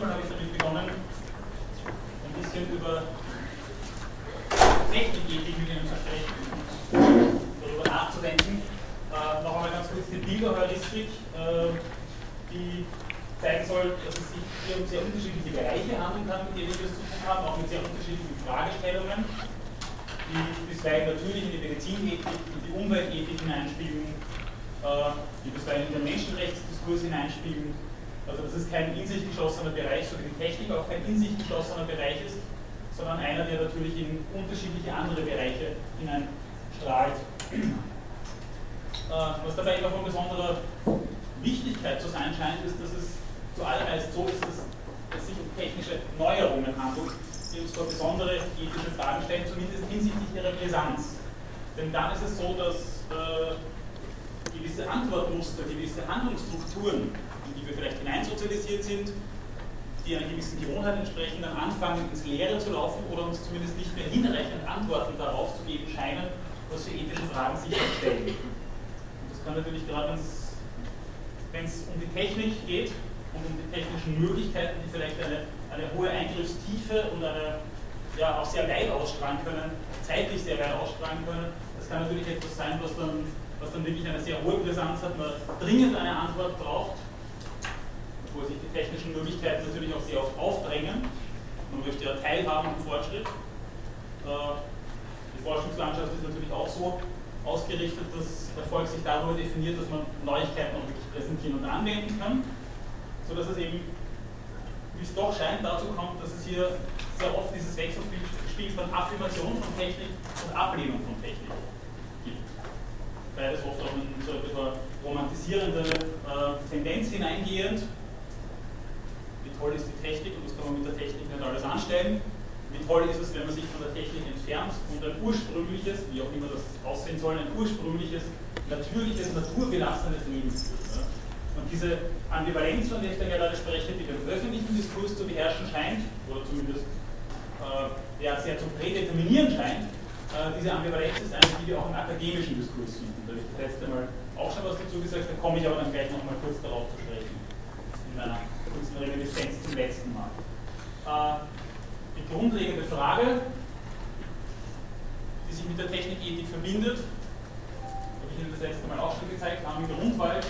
einmal habe ich damit begonnen, ein bisschen über Technikethik mit Ihnen zu sprechen und darüber nachzudenken. Äh, noch einmal ganz kurz die Bilderheuristik, äh, die zeigen soll, dass es sich hier um sehr unterschiedliche Bereiche handeln kann, mit denen wir es zu tun haben, auch mit sehr unterschiedlichen Fragestellungen, die bisweilen natürlich in die Medizinethik, in die Umweltethik hineinspielen, äh, die bisweilen in den Menschenrechtsdiskurs hineinspielen. Also dass es kein in sich geschlossener Bereich, so wie die Technik auch kein in sich geschlossener Bereich ist, sondern einer, der natürlich in unterschiedliche andere Bereiche hineinstrahlt. Äh, was dabei immer von besonderer Wichtigkeit zu sein scheint, ist, dass es zuallererst so ist, dass es sich um technische Neuerungen handelt, die uns vor besondere ethische Fragen stellen, zumindest hinsichtlich ihrer Brisanz. Denn dann ist es so, dass äh, gewisse Antwortmuster, gewisse Handlungsstrukturen, wir vielleicht hineinsozialisiert sind, die einer gewissen Gewohnheit entsprechen, dann anfangen ins Leere zu laufen oder uns zumindest nicht mehr hinreichend Antworten darauf zu geben scheinen, was für ethische Fragen sich stellen. Und das kann natürlich gerade, wenn es um die Technik geht und um die technischen Möglichkeiten, die vielleicht eine, eine hohe Eingriffstiefe und eine ja, auch sehr weit ausstrahlen können, zeitlich sehr weit ausstrahlen können, das kann natürlich etwas sein, was dann, was dann wirklich eine sehr hohe Brisanz hat, man dringend eine Antwort braucht wo sich die technischen Möglichkeiten natürlich auch sehr oft aufdrängen. Man möchte ja teilhaben am Fortschritt. Äh, die Forschungslandschaft ist natürlich auch so ausgerichtet, dass Erfolg sich darüber definiert, dass man Neuigkeiten auch wirklich präsentieren und anwenden kann, sodass es eben, wie es doch scheint, dazu kommt, dass es hier sehr oft dieses Wechselspiel von Affirmation von Technik und Ablehnung von Technik gibt. Beides oft auch in so eine romantisierende äh, Tendenz hineingehend, toll ist die Technik und was kann man mit der Technik nicht alles anstellen. Wie toll ist es, wenn man sich von der Technik entfernt und ein ursprüngliches, wie auch immer das aussehen soll, ein ursprüngliches, natürliches, naturbelassenes Leben führt. Ja. Und diese Ambivalenz, von der ich da gerade spreche, die den öffentlichen Diskurs zu beherrschen scheint, oder zumindest äh, ja, sehr zu prädeterminieren scheint, äh, diese Ambivalenz ist eine, die wir auch im akademischen Diskurs finden. Da habe ich das letzte Mal auch schon was dazu gesagt, da komme ich aber dann gleich nochmal kurz darauf zu sprechen in meiner kurzen Reminiszenz zum letzten Mal. Äh, die grundlegende Frage, die sich mit der Technikethik verbindet, habe ich Ihnen das letzte Mal auch schon gezeigt, haben Grundwald,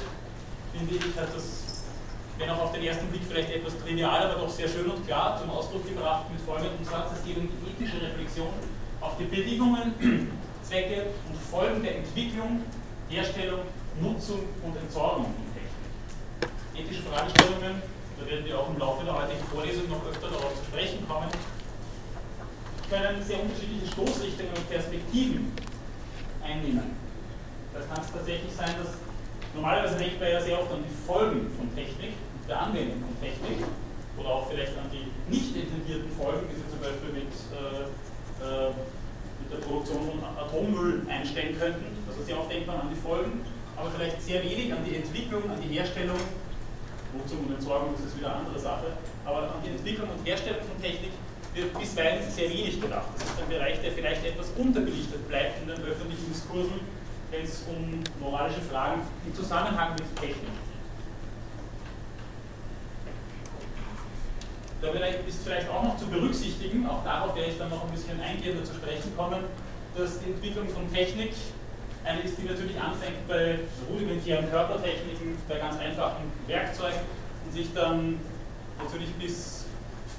finde ich, hat das, wenn auch auf den ersten Blick vielleicht etwas trivial, aber doch sehr schön und klar zum Ausdruck gebracht mit folgendem Satz, es geht um die ethische Reflexion auf die Bedingungen, Zwecke und Folgen der Entwicklung, Herstellung, Nutzung und Entsorgung von Technik. Ethische Fragestellungen da werden wir auch im Laufe der heutigen Vorlesung noch öfter darauf zu sprechen kommen, können sehr unterschiedliche Stoßrichtungen und Perspektiven einnehmen. Da kann es tatsächlich sein, dass normalerweise denkt man ja sehr oft an die Folgen von Technik, der Anwendung von Technik, oder auch vielleicht an die nicht intendierten Folgen, die sie zum Beispiel mit, äh, äh, mit der Produktion von Atommüll einstellen könnten. Also sehr oft denkt man an die Folgen, aber vielleicht sehr wenig an die Entwicklung, an die Herstellung Nutzung und Entsorgung, das ist wieder eine andere Sache. Aber an die Entwicklung und Herstellung von Technik wird bisweilen sehr wenig gedacht. Das ist ein Bereich, der vielleicht etwas unterbelichtet bleibt in den öffentlichen Diskursen, wenn es um moralische Fragen im Zusammenhang mit Technik geht. Da ist vielleicht auch noch zu berücksichtigen, auch darauf werde ich dann noch ein bisschen eingehender zu sprechen kommen, dass die Entwicklung von Technik eine ist, die natürlich anfängt bei rudimentären Körpertechniken, bei ganz einfachen Werkzeugen und sich dann natürlich bis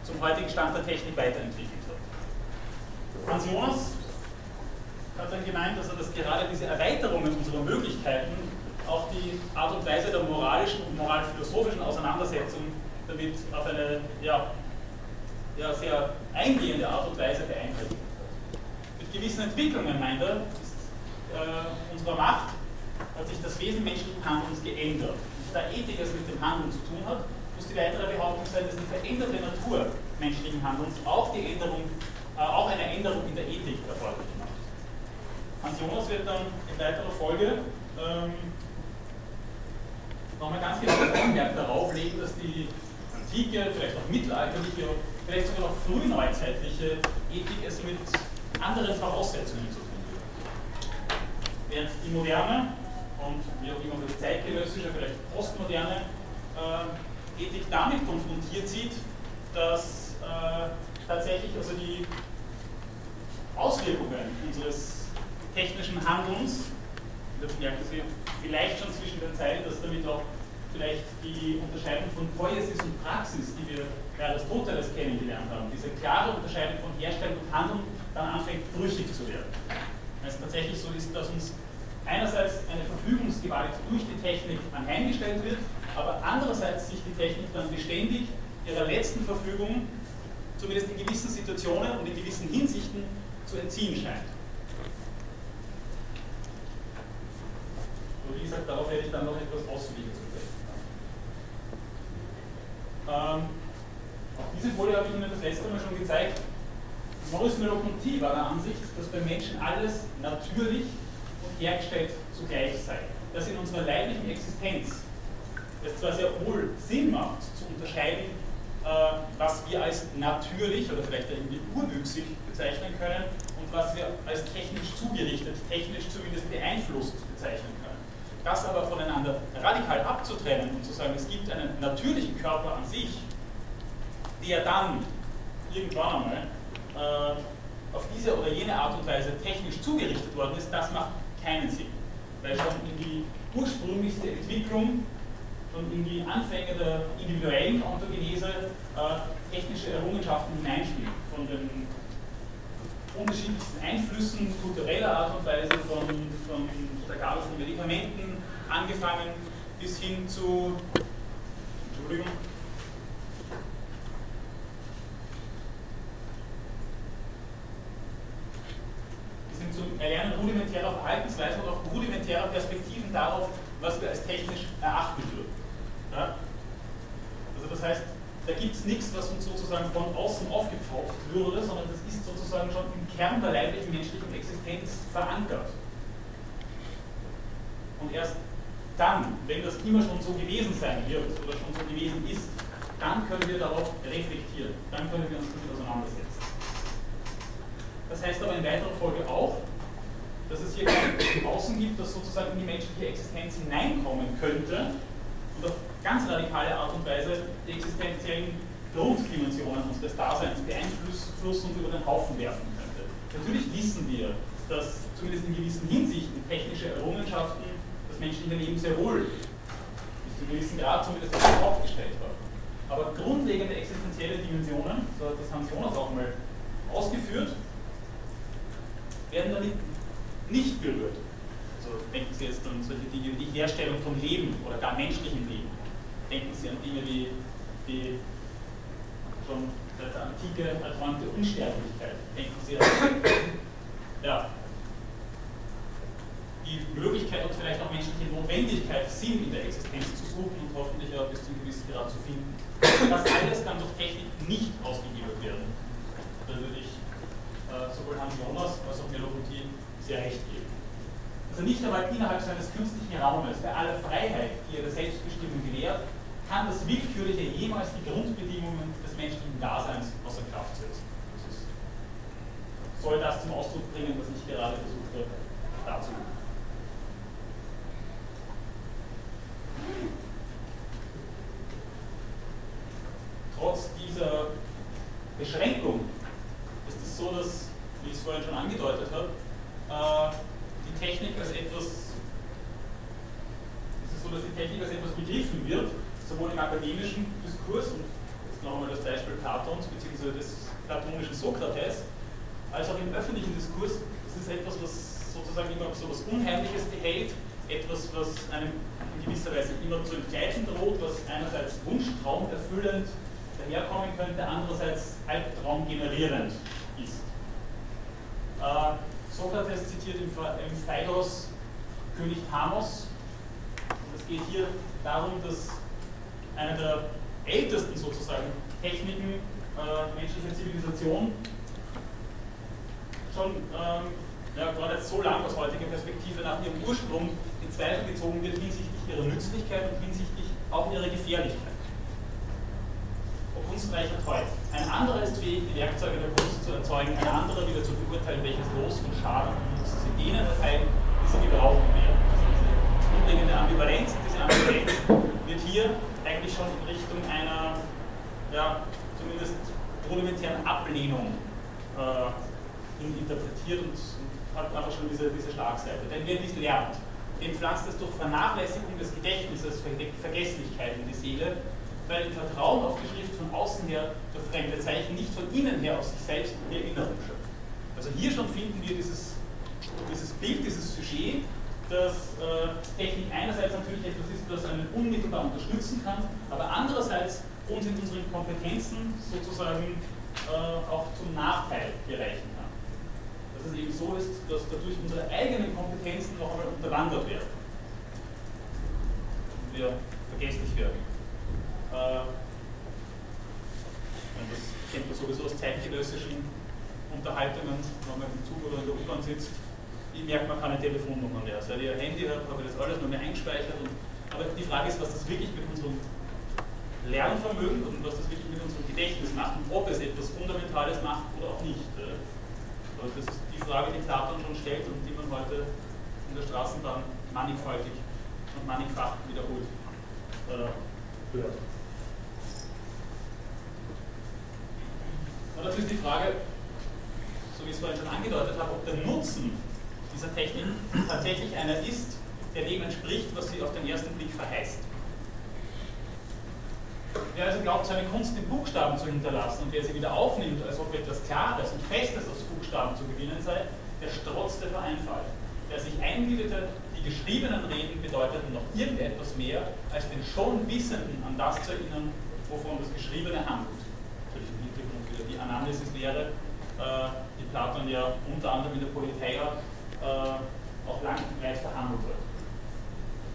zum heutigen Stand der Technik weiterentwickelt hat. Hans Jonas hat dann gemeint, dass er das gerade diese Erweiterungen unserer Möglichkeiten auch die Art und Weise der moralischen und moralphilosophischen Auseinandersetzung damit auf eine ja, ja, sehr eingehende Art und Weise beeinträchtigt. Mit gewissen Entwicklungen, meint er, äh, unserer Macht hat sich das Wesen menschlichen Handelns geändert. Und da Ethik es mit dem Handeln zu tun hat, muss die weitere Behauptung sein, dass die veränderte Natur menschlichen Handelns auch, die Änderung, äh, auch eine Änderung in der Ethik erforderlich macht. Hans Jonas wird dann in weiterer Folge ähm, nochmal ganz genau Augenmerk darauf legen, dass die antike, vielleicht auch mittelalterliche, vielleicht sogar noch frühneuzeitliche Ethik es mit anderen Voraussetzungen zu während die moderne und wie auch immer das zeitgenössische, vielleicht postmoderne äh, Ethik damit konfrontiert sieht, dass äh, tatsächlich also die Auswirkungen unseres technischen Handelns, das merkt Sie vielleicht schon zwischen den Zeilen, dass damit auch vielleicht die Unterscheidung von Poiesis und Praxis, die wir bei Aristoteles kennengelernt haben, diese klare Unterscheidung von Herstellen und Handeln dann anfängt brüchig zu werden. Weil es tatsächlich so ist, dass uns einerseits eine Verfügungsgewalt durch die Technik anheimgestellt wird, aber andererseits sich die Technik dann beständig ihrer letzten Verfügung, zumindest in gewissen Situationen und in gewissen Hinsichten, zu entziehen scheint. Und wie gesagt, darauf werde ich dann noch etwas ausführlicher zu sprechen. Ähm, auf diese Folie habe ich Ihnen das letzte Mal schon gezeigt. Maurice Merleau-Ponty war der Ansicht, dass beim Menschen alles natürlich und hergestellt zugleich sei. Dass in unserer leiblichen Existenz es zwar sehr wohl Sinn macht, zu unterscheiden, äh, was wir als natürlich oder vielleicht irgendwie urwüchsig bezeichnen können und was wir als technisch zugerichtet, technisch zumindest beeinflusst bezeichnen können. Das aber voneinander radikal abzutrennen und zu sagen, es gibt einen natürlichen Körper an sich, der dann irgendwann einmal auf diese oder jene Art und Weise technisch zugerichtet worden ist, das macht keinen Sinn. Weil schon in die ursprünglichste Entwicklung schon in die Anfänge der individuellen Ontogenese äh, technische Errungenschaften hineinspielen. Von den unterschiedlichsten Einflüssen kultureller Art und Weise, von, von der Gabe von Medikamenten angefangen bis hin zu, Entschuldigung, bis hin zu Erlernen rudimentärer Verhaltensweisen und auch rudimentärer Perspektiven darauf, was wir als technisch erachten würden. Ja? Also das heißt, da gibt es nichts, was uns sozusagen von außen aufgepfropft würde, sondern das ist sozusagen schon im Kern der leiblichen menschlichen Existenz verankert. Und erst dann, wenn das immer schon so gewesen sein wird oder schon so gewesen ist, dann können wir darauf reflektieren, dann können wir uns damit auseinandersetzen. Das heißt aber in weiterer Folge auch, dass es hier kein Außen gibt, das sozusagen in die menschliche Existenz hineinkommen könnte und auf ganz radikale Art und Weise die existenziellen Grunddimensionen unseres Daseins beeinflussen und über den Haufen werfen könnte. Natürlich wissen wir, dass zumindest in gewissen Hinsichten technische Errungenschaften das menschliche Leben sehr wohl bis zu einem gewissen Grad zumindest aufgestellt haben. Aber grundlegende existenzielle Dimensionen, so hat das Hans Jonas auch mal ausgeführt, werden damit nicht berührt. Also denken Sie jetzt an solche Dinge wie die Herstellung von Leben oder gar menschlichem Leben. Denken Sie an Dinge wie die schon seit der Antike erträumte Unsterblichkeit. Denken Sie an ja, die Möglichkeit und vielleicht auch menschliche Notwendigkeit, Sinn in der Existenz zu suchen und hoffentlich auch bis zu einem gewissen Grad zu finden. Das alles kann durch Technik nicht ausgegeben werden. Da würde ich äh, sowohl Hans Jonas als auch Melopotie sehr recht geben. Also nicht einmal innerhalb seines künstlichen Raumes, bei aller Freiheit, die er der Selbstbestimmung gewährt, kann das Willkürliche jemals die Grundbedingungen des menschlichen Daseins außer Kraft setzen. Das ist, soll das zum Ausdruck bringen, was ich gerade versucht habe darzulegen. Trotz dieser Beschränkung ist es so, dass, wie ich es vorhin schon angedeutet habe, äh, die Technik als etwas, es ist so, dass die Technik als etwas begriffen wird, sowohl im akademischen Diskurs, und jetzt noch einmal das Beispiel Platons bzw. des platonischen Sokrates, als auch im öffentlichen Diskurs. Das ist etwas, was sozusagen immer so etwas Unheimliches behält, etwas, was einem in gewisser Weise immer zu entgleiten droht, was einerseits Wunschtraum erfüllend daherkommen könnte, andererseits Albtraum generierend ist. Äh, Sokrates zitiert im, im Phaedros König Thamos. Und es geht hier darum, dass eine der ältesten sozusagen Techniken äh, menschlicher Zivilisation schon ähm, ja, gerade so lang aus heutiger Perspektive nach ihrem Ursprung in Zweifel gezogen wird hinsichtlich ihrer Nützlichkeit und hinsichtlich auch ihrer Gefährlichkeit. Ob kunstreicher treu. Ein anderer ist fähig, die Werkzeuge der Kunst zu erzeugen, ein anderer wieder zu beurteilen, welches Los von Schaden und Nutzen sie denen erteilen, die sie gebrauchen werden. Diese grundlegende Ambivalenz, diese Ambivalenz wird hier eigentlich schon in Richtung einer ja, zumindest rudimentären Ablehnung äh, interpretiert und, und, hat einfach schon diese, diese Schlagseite. Denn wer dies lernt, dem pflanzt es durch Vernachlässigung des Gedächtnisses Vergesslichkeit in die Seele, weil im Vertrauen auf die Schrift von außen her durch fremde Zeichen nicht von innen her aus sich selbst die Erinnerung schöpft. Also hier schon finden wir dieses, dieses Bild, dieses Sujet, dass äh, Technik einerseits natürlich etwas ist, das einen unmittelbar unterstützen kann, aber andererseits uns in unseren Kompetenzen sozusagen äh, auch zum Nachteil gereichen kann. Dass es eben so ist, dass dadurch unsere eigenen Kompetenzen noch einmal unterwandert werden. Und wir vergesslich werden. Äh, das kennt man sowieso aus zeitgenössischen Unterhaltungen, wenn man im Zug oder in der U-Bahn sitzt. Ich merke, man keine Telefonnummer mehr. Seit ein Handy habe, habe ich das alles nur mehr eingespeichert. Und, aber die Frage ist, was das wirklich mit unserem Lernvermögen und was das wirklich mit unserem Gedächtnis macht und ob es etwas Fundamentales macht oder auch nicht. Also das ist Frage, die Platon schon stellt und die man heute in der Straßenbahn mannigfaltig und mannigfach wiederholt äh, hört. Und dazu ist die Frage, so wie ich es vorhin schon angedeutet habe, ob der Nutzen dieser Technik tatsächlich einer ist, der dem entspricht, was sie auf den ersten Blick verheißt. Wer also glaubt, seine Kunst in Buchstaben zu hinterlassen und wer sie wieder aufnimmt, als ob etwas Klares und Festes aus Buchstaben zu gewinnen sei, der strotzte vor Einfall. Der sich einbildete, die geschriebenen Reden bedeuteten noch irgendetwas mehr, als den schon Wissenden an das zu erinnern, wovon das Geschriebene handelt. Natürlich im Hintergrund wieder die Anamnesis-Lehre, äh, die Platon ja unter anderem in der Politeia äh, auch lang und breit verhandelt wird.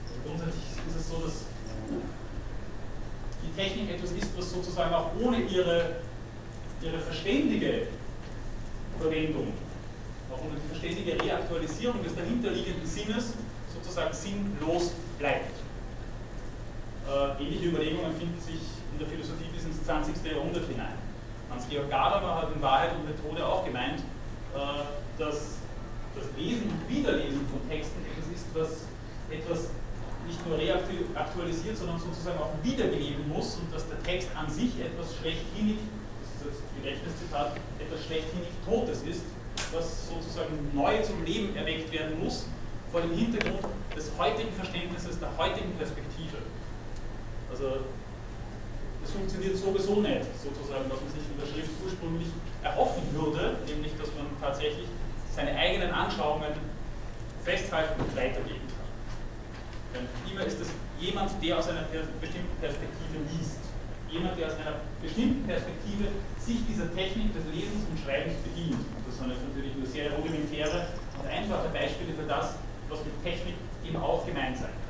Also grundsätzlich ist es so, dass die Technik etwas ist, was sozusagen auch ohne ihre, ihre verständige Verwendung, auch ohne die verständige Reaktualisierung des dahinterliegenden Sinnes sozusagen sinnlos bleibt. Äh, ähnliche Überlegungen finden sich in der Philosophie bis ins 20. Jahrhundert hinein. Hans-Georg Gadamer hat in Wahrheit und Methode auch gemeint, äh, dass das Lesen und Wiederlesen von Texten etwas ist, was etwas nicht nur reaktualisiert, sondern sozusagen auch wiedergegeben muss und dass der Text an sich etwas schlechthinig, das Gedächtniszitat, etwas schlechthinig Totes ist, was sozusagen neu zum Leben erweckt werden muss, vor dem Hintergrund des heutigen Verständnisses, der heutigen Perspektive. Also das funktioniert sowieso nicht, sozusagen, was man sich von der Schrift ursprünglich erhoffen würde, nämlich dass man tatsächlich seine eigenen Anschauungen festhalten und weitergeben immer ist es jemand, der aus einer bestimmten Perspektive liest. Jemand, der aus einer bestimmten Perspektive sich dieser Technik des Lesens und Schreibens bedient. Und das sind jetzt natürlich nur sehr rudimentäre und einfache Beispiele für das, was mit Technik eben auch gemeint sein kann.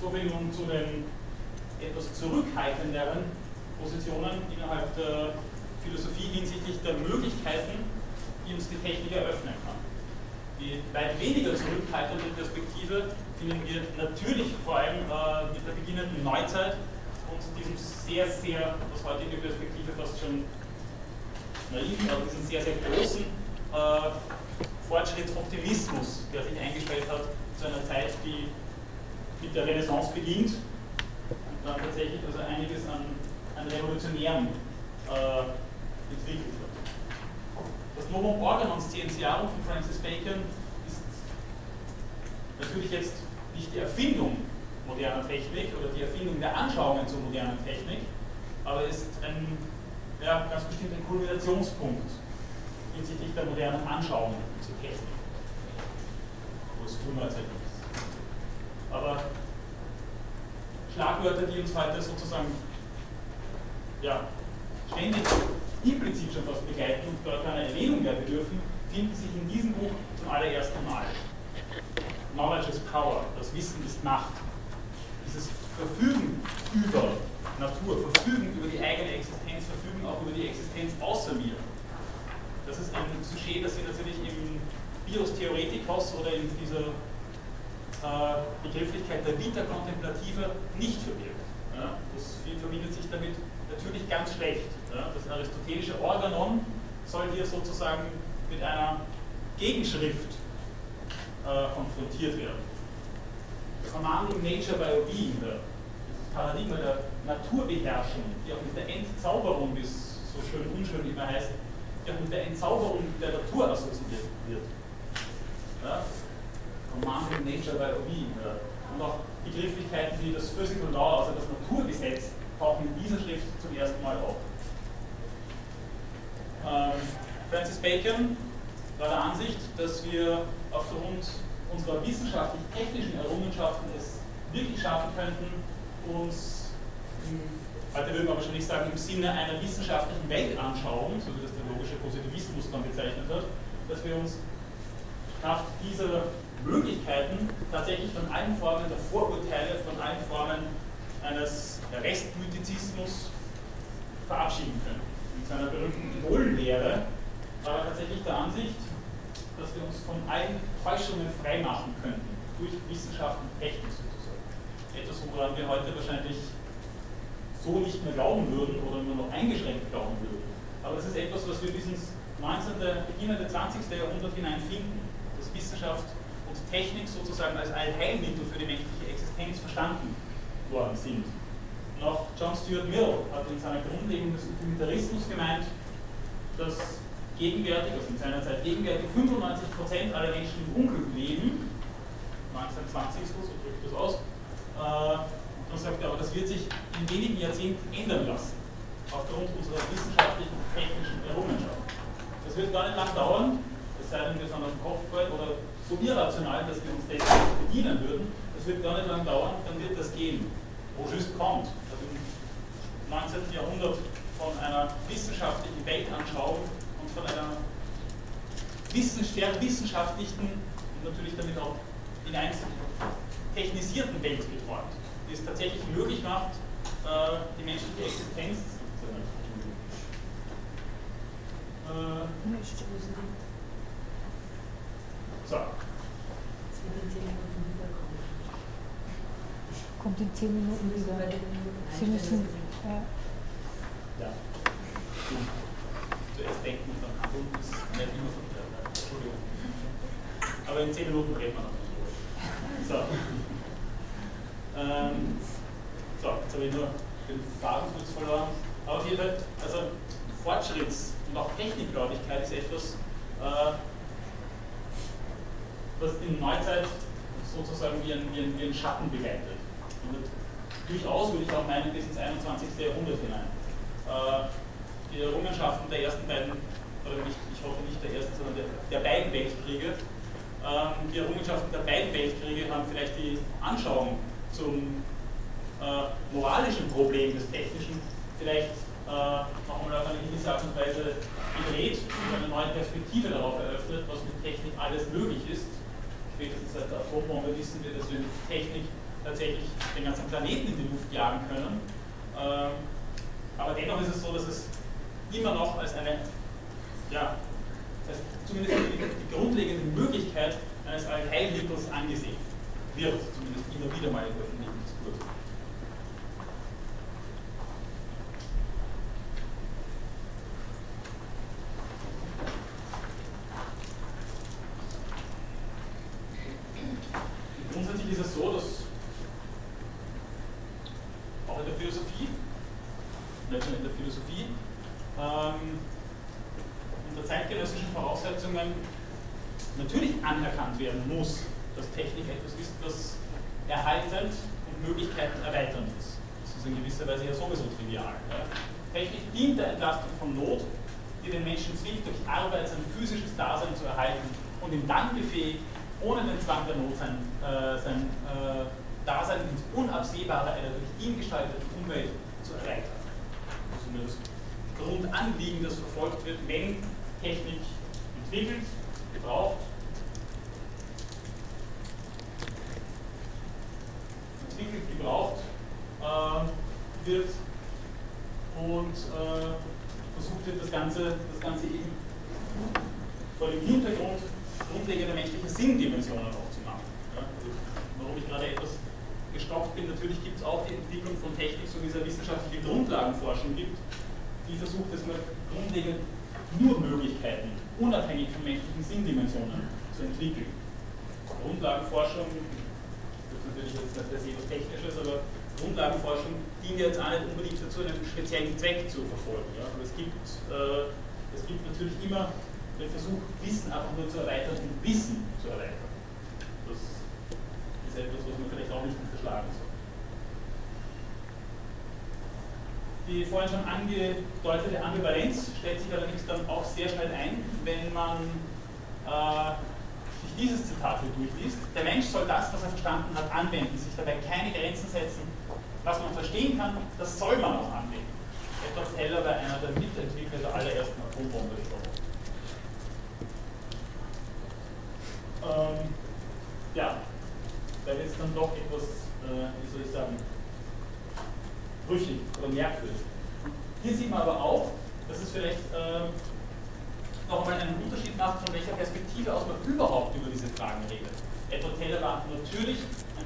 Soviel nun zu den etwas zurückhaltenderen Positionen innerhalb der Philosophie hinsichtlich der Möglichkeiten, die uns die Technik eröffnen kann. Die weit weniger zurückhaltende Perspektive finden wir natürlich vor allem äh, mit der beginnenden Neuzeit und diesem sehr, sehr, aus heutiger Perspektive fast schon naiv, aber diesem sehr, sehr großen äh, Fortschrittsoptimismus, der sich eingestellt hat zu einer Zeit, die mit der Renaissance beginnt und dann tatsächlich also einiges an, an Revolutionären äh, entwickelt wird. Das Novum Organon Scientiarum von Francis Bacon ist natürlich jetzt nicht die Erfindung moderner Technik oder die Erfindung der Anschauungen zur modernen Technik, aber ist ein ja, ganz bestimmt ein Kulminationspunkt hinsichtlich der modernen Anschauungen zur Technik, wo es früher ist. Aber Schlagwörter, die uns heute sozusagen ja, ständig implizit schon fast begleiten und dort einer Erwähnung werden dürfen, finden sich in diesem Buch zum allerersten Mal. Knowledge is Power, das Wissen ist Macht. Dieses Verfügen über Natur, Verfügen über die eigene Existenz, Verfügen auch über die Existenz außer mir. Das ist ein Sujet, das Sie natürlich im Bios Theoretikos oder in dieser äh, Begrifflichkeit der Vita Contemplativa nicht verbirgt. Ja, das verbindet sich damit natürlich ganz schlecht. Ja, das aristotelische Organon soll hier sozusagen mit einer Gegenschrift äh, konfrontiert werden. Commanding Nature by Being, das Paradigma der Naturbeherrschung, die auch mit der Entzauberung, wie es so schön unschön immer heißt, die auch mit der Entzauberung der Natur assoziiert wird. Ja? Commanding Nature by Being. Ja? Und auch Begrifflichkeiten wie das Physical Law, also das Naturgesetz, tauchen in dieser Schrift zum ersten Mal auf. Ähm, Francis Bacon war der Ansicht, dass wir aufgrund unserer wissenschaftlich-technischen Errungenschaften es wirklich schaffen könnten, uns, heute würde man wahrscheinlich sagen, im Sinne einer wissenschaftlichen Weltanschauung, so wie das der logische Positivismus dann bezeichnet hat, dass wir uns Kraft dieser Möglichkeiten tatsächlich von allen Formen der Vorurteile, von allen Formen eines Restmythizismus verabschieden können. In seiner berühmten Idollenlehre war er tatsächlich der Ansicht, dass wir uns von allen Täuschungen freimachen könnten, durch Wissenschaft und Technik sozusagen. Etwas, woran wir heute wahrscheinlich so nicht mehr glauben würden oder nur noch eingeschränkt glauben würden. Aber das ist etwas, was wir bis ins 19., beginnende 20. Jahrhundert hinein finden, dass Wissenschaft und Technik sozusagen als Allheilmittel für die menschliche Existenz verstanden worden sind. Noch John Stuart Mill hat in seiner Grundlegung des Utilitarismus gemeint, dass gegenwärtig, also in seiner Zeit gegenwärtig 95% aller Menschen im Unglück leben, 1920 so, so drückt das aus, äh, dann sagt er, aber das wird sich in wenigen Jahrzehnten ändern lassen, aufgrund unserer wissenschaftlichen technischen Errungenschaften. Das wird gar nicht lang dauern, es sei denn, wir sind auf dem Kopf gefallen oder so irrational, dass wir uns dessen bedienen würden, das wird gar nicht lang dauern, dann wird das gehen. Wo just kommt, also im 19. Jahrhundert von einer wissenschaftlichen Weltanschauung von einer wissenschaftlichen und natürlich damit auch in einzelnen technisierten Welt geträumt, die es tatsächlich möglich macht, äh, die menschliche Existenz zu äh, So. Kommt in 10 Minuten wieder. Sie müssen. Ja. ja zuerst denken nicht. Aber in 10 Minuten reden wir noch. So. Ähm, so, jetzt habe ich nur den Faden kurz verloren. Aber auf jeden Fall, also Fortschritts- und auch Technikgläubigkeit ist etwas, äh, was in Neuzeit sozusagen wie ein, wie ein, wie ein Schatten begleitet. Und durchaus würde ich auch meinen, bis ins 21. Jahrhundert hinein. Äh, die Errungenschaften der ersten beiden, oder nicht, ich hoffe nicht der ersten, sondern der, der beiden Weltkriege, ähm, die Errungenschaften der beiden Weltkriege haben vielleicht die Anschauung zum äh, moralischen Problem des Technischen vielleicht äh, noch einmal auf eine gewisse Art und Weise gedreht und eine neue Perspektive darauf eröffnet, was mit Technik alles möglich ist. Spätestens seit der Atombombe wissen wir, dass wir mit Technik tatsächlich den ganzen Planeten in die Luft jagen können. Ähm, aber dennoch ist es so, dass es immer noch als eine, ja, als zumindest die, grundlegende Möglichkeit eines Allheilmittels angesehen wird, zumindest immer wieder mal im öffentlichen Diskurs.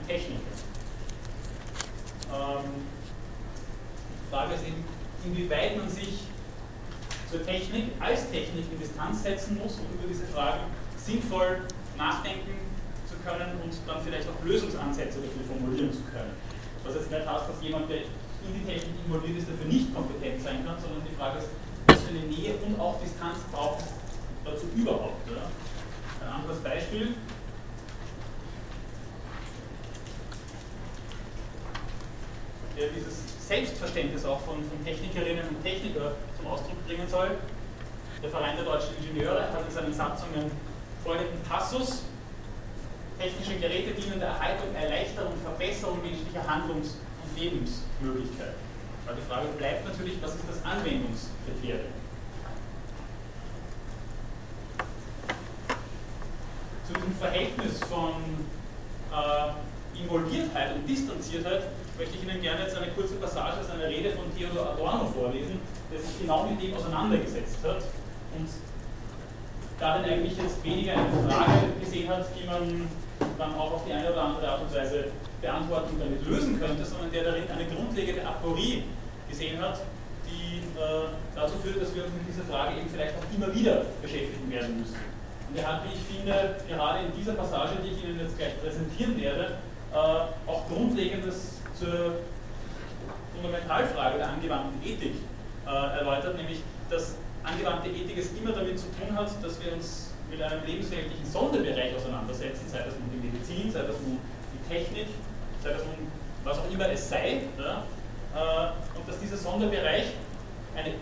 Techniker. Ähm, die Frage ist eben, inwieweit man sich zur Technik als Technik in Distanz setzen muss, um über diese Fragen sinnvoll nachdenken zu können und dann vielleicht auch Lösungsansätze dafür formulieren zu können. Was jetzt nicht heißt, dass jemand, der in die Technik involviert ist, dafür nicht kompetent sein kann, sondern die Frage ist, was für eine Nähe und auch Distanz braucht es dazu überhaupt. Ja? Ein anderes Beispiel. Der dieses Selbstverständnis auch von, von Technikerinnen und Technikern zum Ausdruck bringen soll. Der Verein der deutschen Ingenieure hat in seinen Satzungen folgenden Passus. Technische Geräte dienen der Erhaltung, Erleichterung, Verbesserung menschlicher Handlungs- Lebensmöglichkeit. Aber die Frage bleibt natürlich, was ist das Anwendungskriterium? Zu diesem Verhältnis von äh, Involviertheit und Distanziertheit möchte ich Ihnen gerne jetzt eine kurze Passage aus einer Rede von Theodor Adorno vorlesen, der sich genau mit dem auseinandergesetzt hat und darin eigentlich jetzt weniger eine Frage gesehen hat, die man dann auch auf die eine oder andere Art und Weise Beantwortung damit lösen könnte, sondern der darin eine grundlegende Aporie gesehen hat, die äh, dazu führt, dass wir uns mit dieser Frage eben vielleicht auch immer wieder beschäftigen werden müssen. Und er hat, wie ich finde, gerade in dieser Passage, die ich Ihnen jetzt gleich präsentieren werde, äh, auch Grundlegendes zur Fundamentalfrage der angewandten Ethik äh, erläutert, nämlich dass angewandte Ethik es immer damit zu tun hat, dass wir uns mit einem lebensweltlichen Sonderbereich auseinandersetzen, sei das nun die Medizin, sei das nun die Technik, sei das nun was auch immer es sei, ja, äh, und dass dieser Sonderbereich eine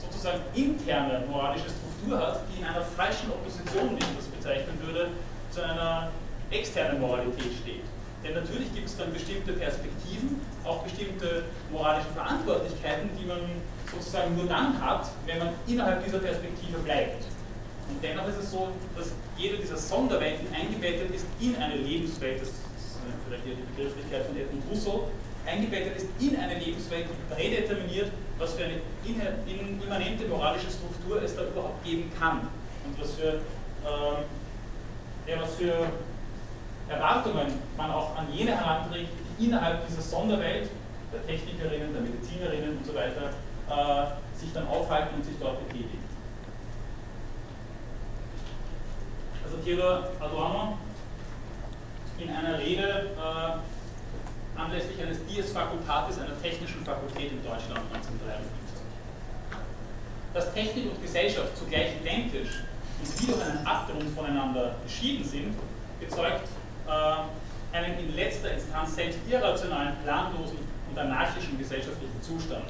sozusagen interne moralische Struktur hat, die in einer falschen Opposition, wie ich das bezeichnen würde, zu einer externen Moralität steht. Denn natürlich gibt es dann bestimmte Perspektiven, auch bestimmte moralische Verantwortlichkeiten, die man sozusagen nur dann hat, wenn man innerhalb dieser Perspektive bleibt. Und dennoch ist es so, dass jede dieser Sonderwelten eingebettet ist in eine Lebenswelt, das vielleicht hier die Begrifflichkeit von Edmund Rousseau, eingebettet ist in eine Lebenswelt, die prädeterminiert, was für eine immanente moralische Struktur es da überhaupt geben kann und was für, ähm, ja, was für Erwartungen man auch an jene heranträgt, die innerhalb dieser Sonderwelt der Technikerinnen, der Medizinerinnen und so weiter äh, sich dann aufhalten und sich dort betätigen. Also Theodor Adorno in einer Rede äh, anlässlich eines Dies Fakultatis einer technischen Fakultät in Deutschland 1953. Dass Technik und Gesellschaft zugleich identisch und wie durch einen Abgrund voneinander geschieden sind, bezeugt äh, einen in letzter Instanz selbst irrationalen, planlosen und anarchischen gesellschaftlichen Zustand.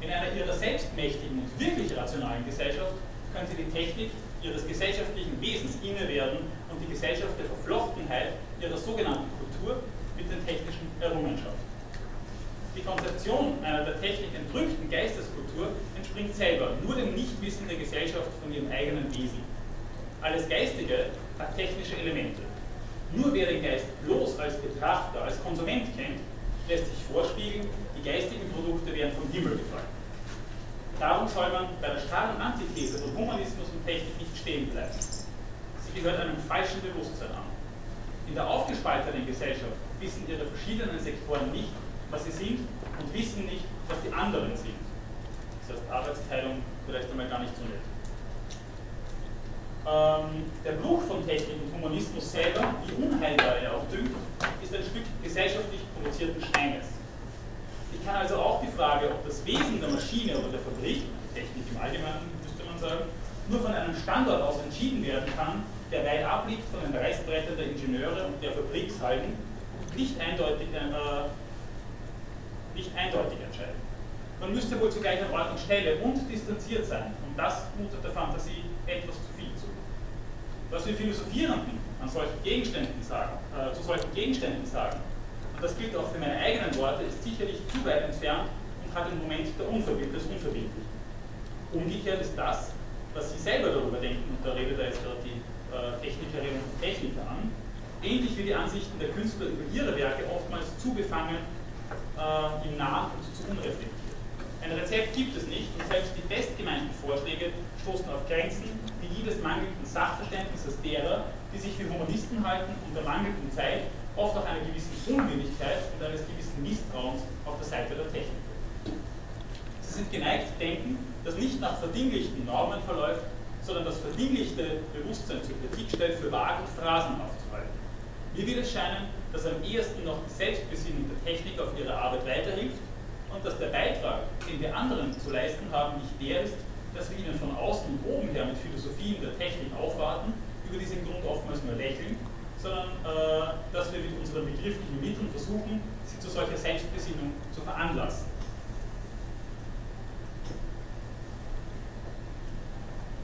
In einer ihrer selbstmächtigen und wirklich rationalen Gesellschaft könnte die Technik ihres gesellschaftlichen Wesens inne werden und die Gesellschaft der Verflochtenheit ihrer sogenannten Kultur mit den technischen Errungenschaften. Die Konzeption einer der Technik entrückten Geisteskultur entspringt selber nur dem Nichtwissen der Gesellschaft von ihrem eigenen Wesen. Alles Geistige hat technische Elemente. Nur wer den Geist bloß als Betrachter, als Konsument kennt, lässt sich vorspiegeln, die geistigen Produkte werden vom Himmel gefallen. Darum soll man bei der starren Antithese von Humanismus und Technik nicht stehen bleiben. Sie gehört einem falschen Bewusstsein an. In der aufgespaltenen Gesellschaft wissen ihre verschiedenen Sektoren nicht, was sie sind und wissen nicht, was die anderen sind. Das heißt, Arbeitsteilung vielleicht einmal gar nicht so nett ähm, der Bruch von Technik und Humanismus selber, wie unheilbar er auch dünkt, ist ein Stück gesellschaftlich provozierten Steines. Ich kann also auch die Frage, ob das Wesen der Maschine oder der Fabrik, Technik im Allgemeinen müsste man sagen, nur von einem Standort aus entschieden werden kann, der weit abliegt von den Reißbrettern der Ingenieure und der Fabrikshalden nicht eindeutig, äh, nicht eindeutig entscheiden. Man müsste wohl zugleich an Ort und Stelle und distanziert sein und das mutet der Fantasie etwas zu viel. Was wir Philosophierenden an solchen Gegenständen sagen, äh, zu solchen Gegenständen sagen, und das gilt auch für meine eigenen Worte, ist sicherlich zu weit entfernt und hat den Moment der Unverbind des Unverbindlichen. Umgekehrt ist das, was Sie selber darüber denken, und da redet er jetzt gerade die äh, Technikerinnen und Techniker an, ähnlich wie die Ansichten der Künstler über ihre Werke oftmals zu befangen, äh, im Nahen und zu unreflektiert. Ein Rezept gibt es nicht und selbst die bestgemeinten Vorschläge stoßen auf Grenzen, die des mangelnden Sachverständnisses derer, die sich für Humanisten halten und der mangelnden Zeit oft auch einer gewissen Unwilligkeit und eines gewissen Misstrauens auf der Seite der Technik. Sie sind geneigt zu denken, dass nicht nach verdinglichten Normen verläuft, sondern das verdinglichte Bewusstsein zur Kritik stellt, für Wagen und Phrasen aufzuhalten. Mir wird es scheinen, dass am ehesten noch die Selbstbesinnung der Technik auf ihre Arbeit weiterhilft und dass der Beitrag, den wir anderen zu leisten haben, nicht der ist, dass wir ihnen von außen und oben her mit Philosophien der Technik aufwarten, über diesen Grund oftmals nur lächeln, sondern äh, dass wir mit unseren begrifflichen Mitteln versuchen, sie zu solcher Selbstbesinnung zu veranlassen.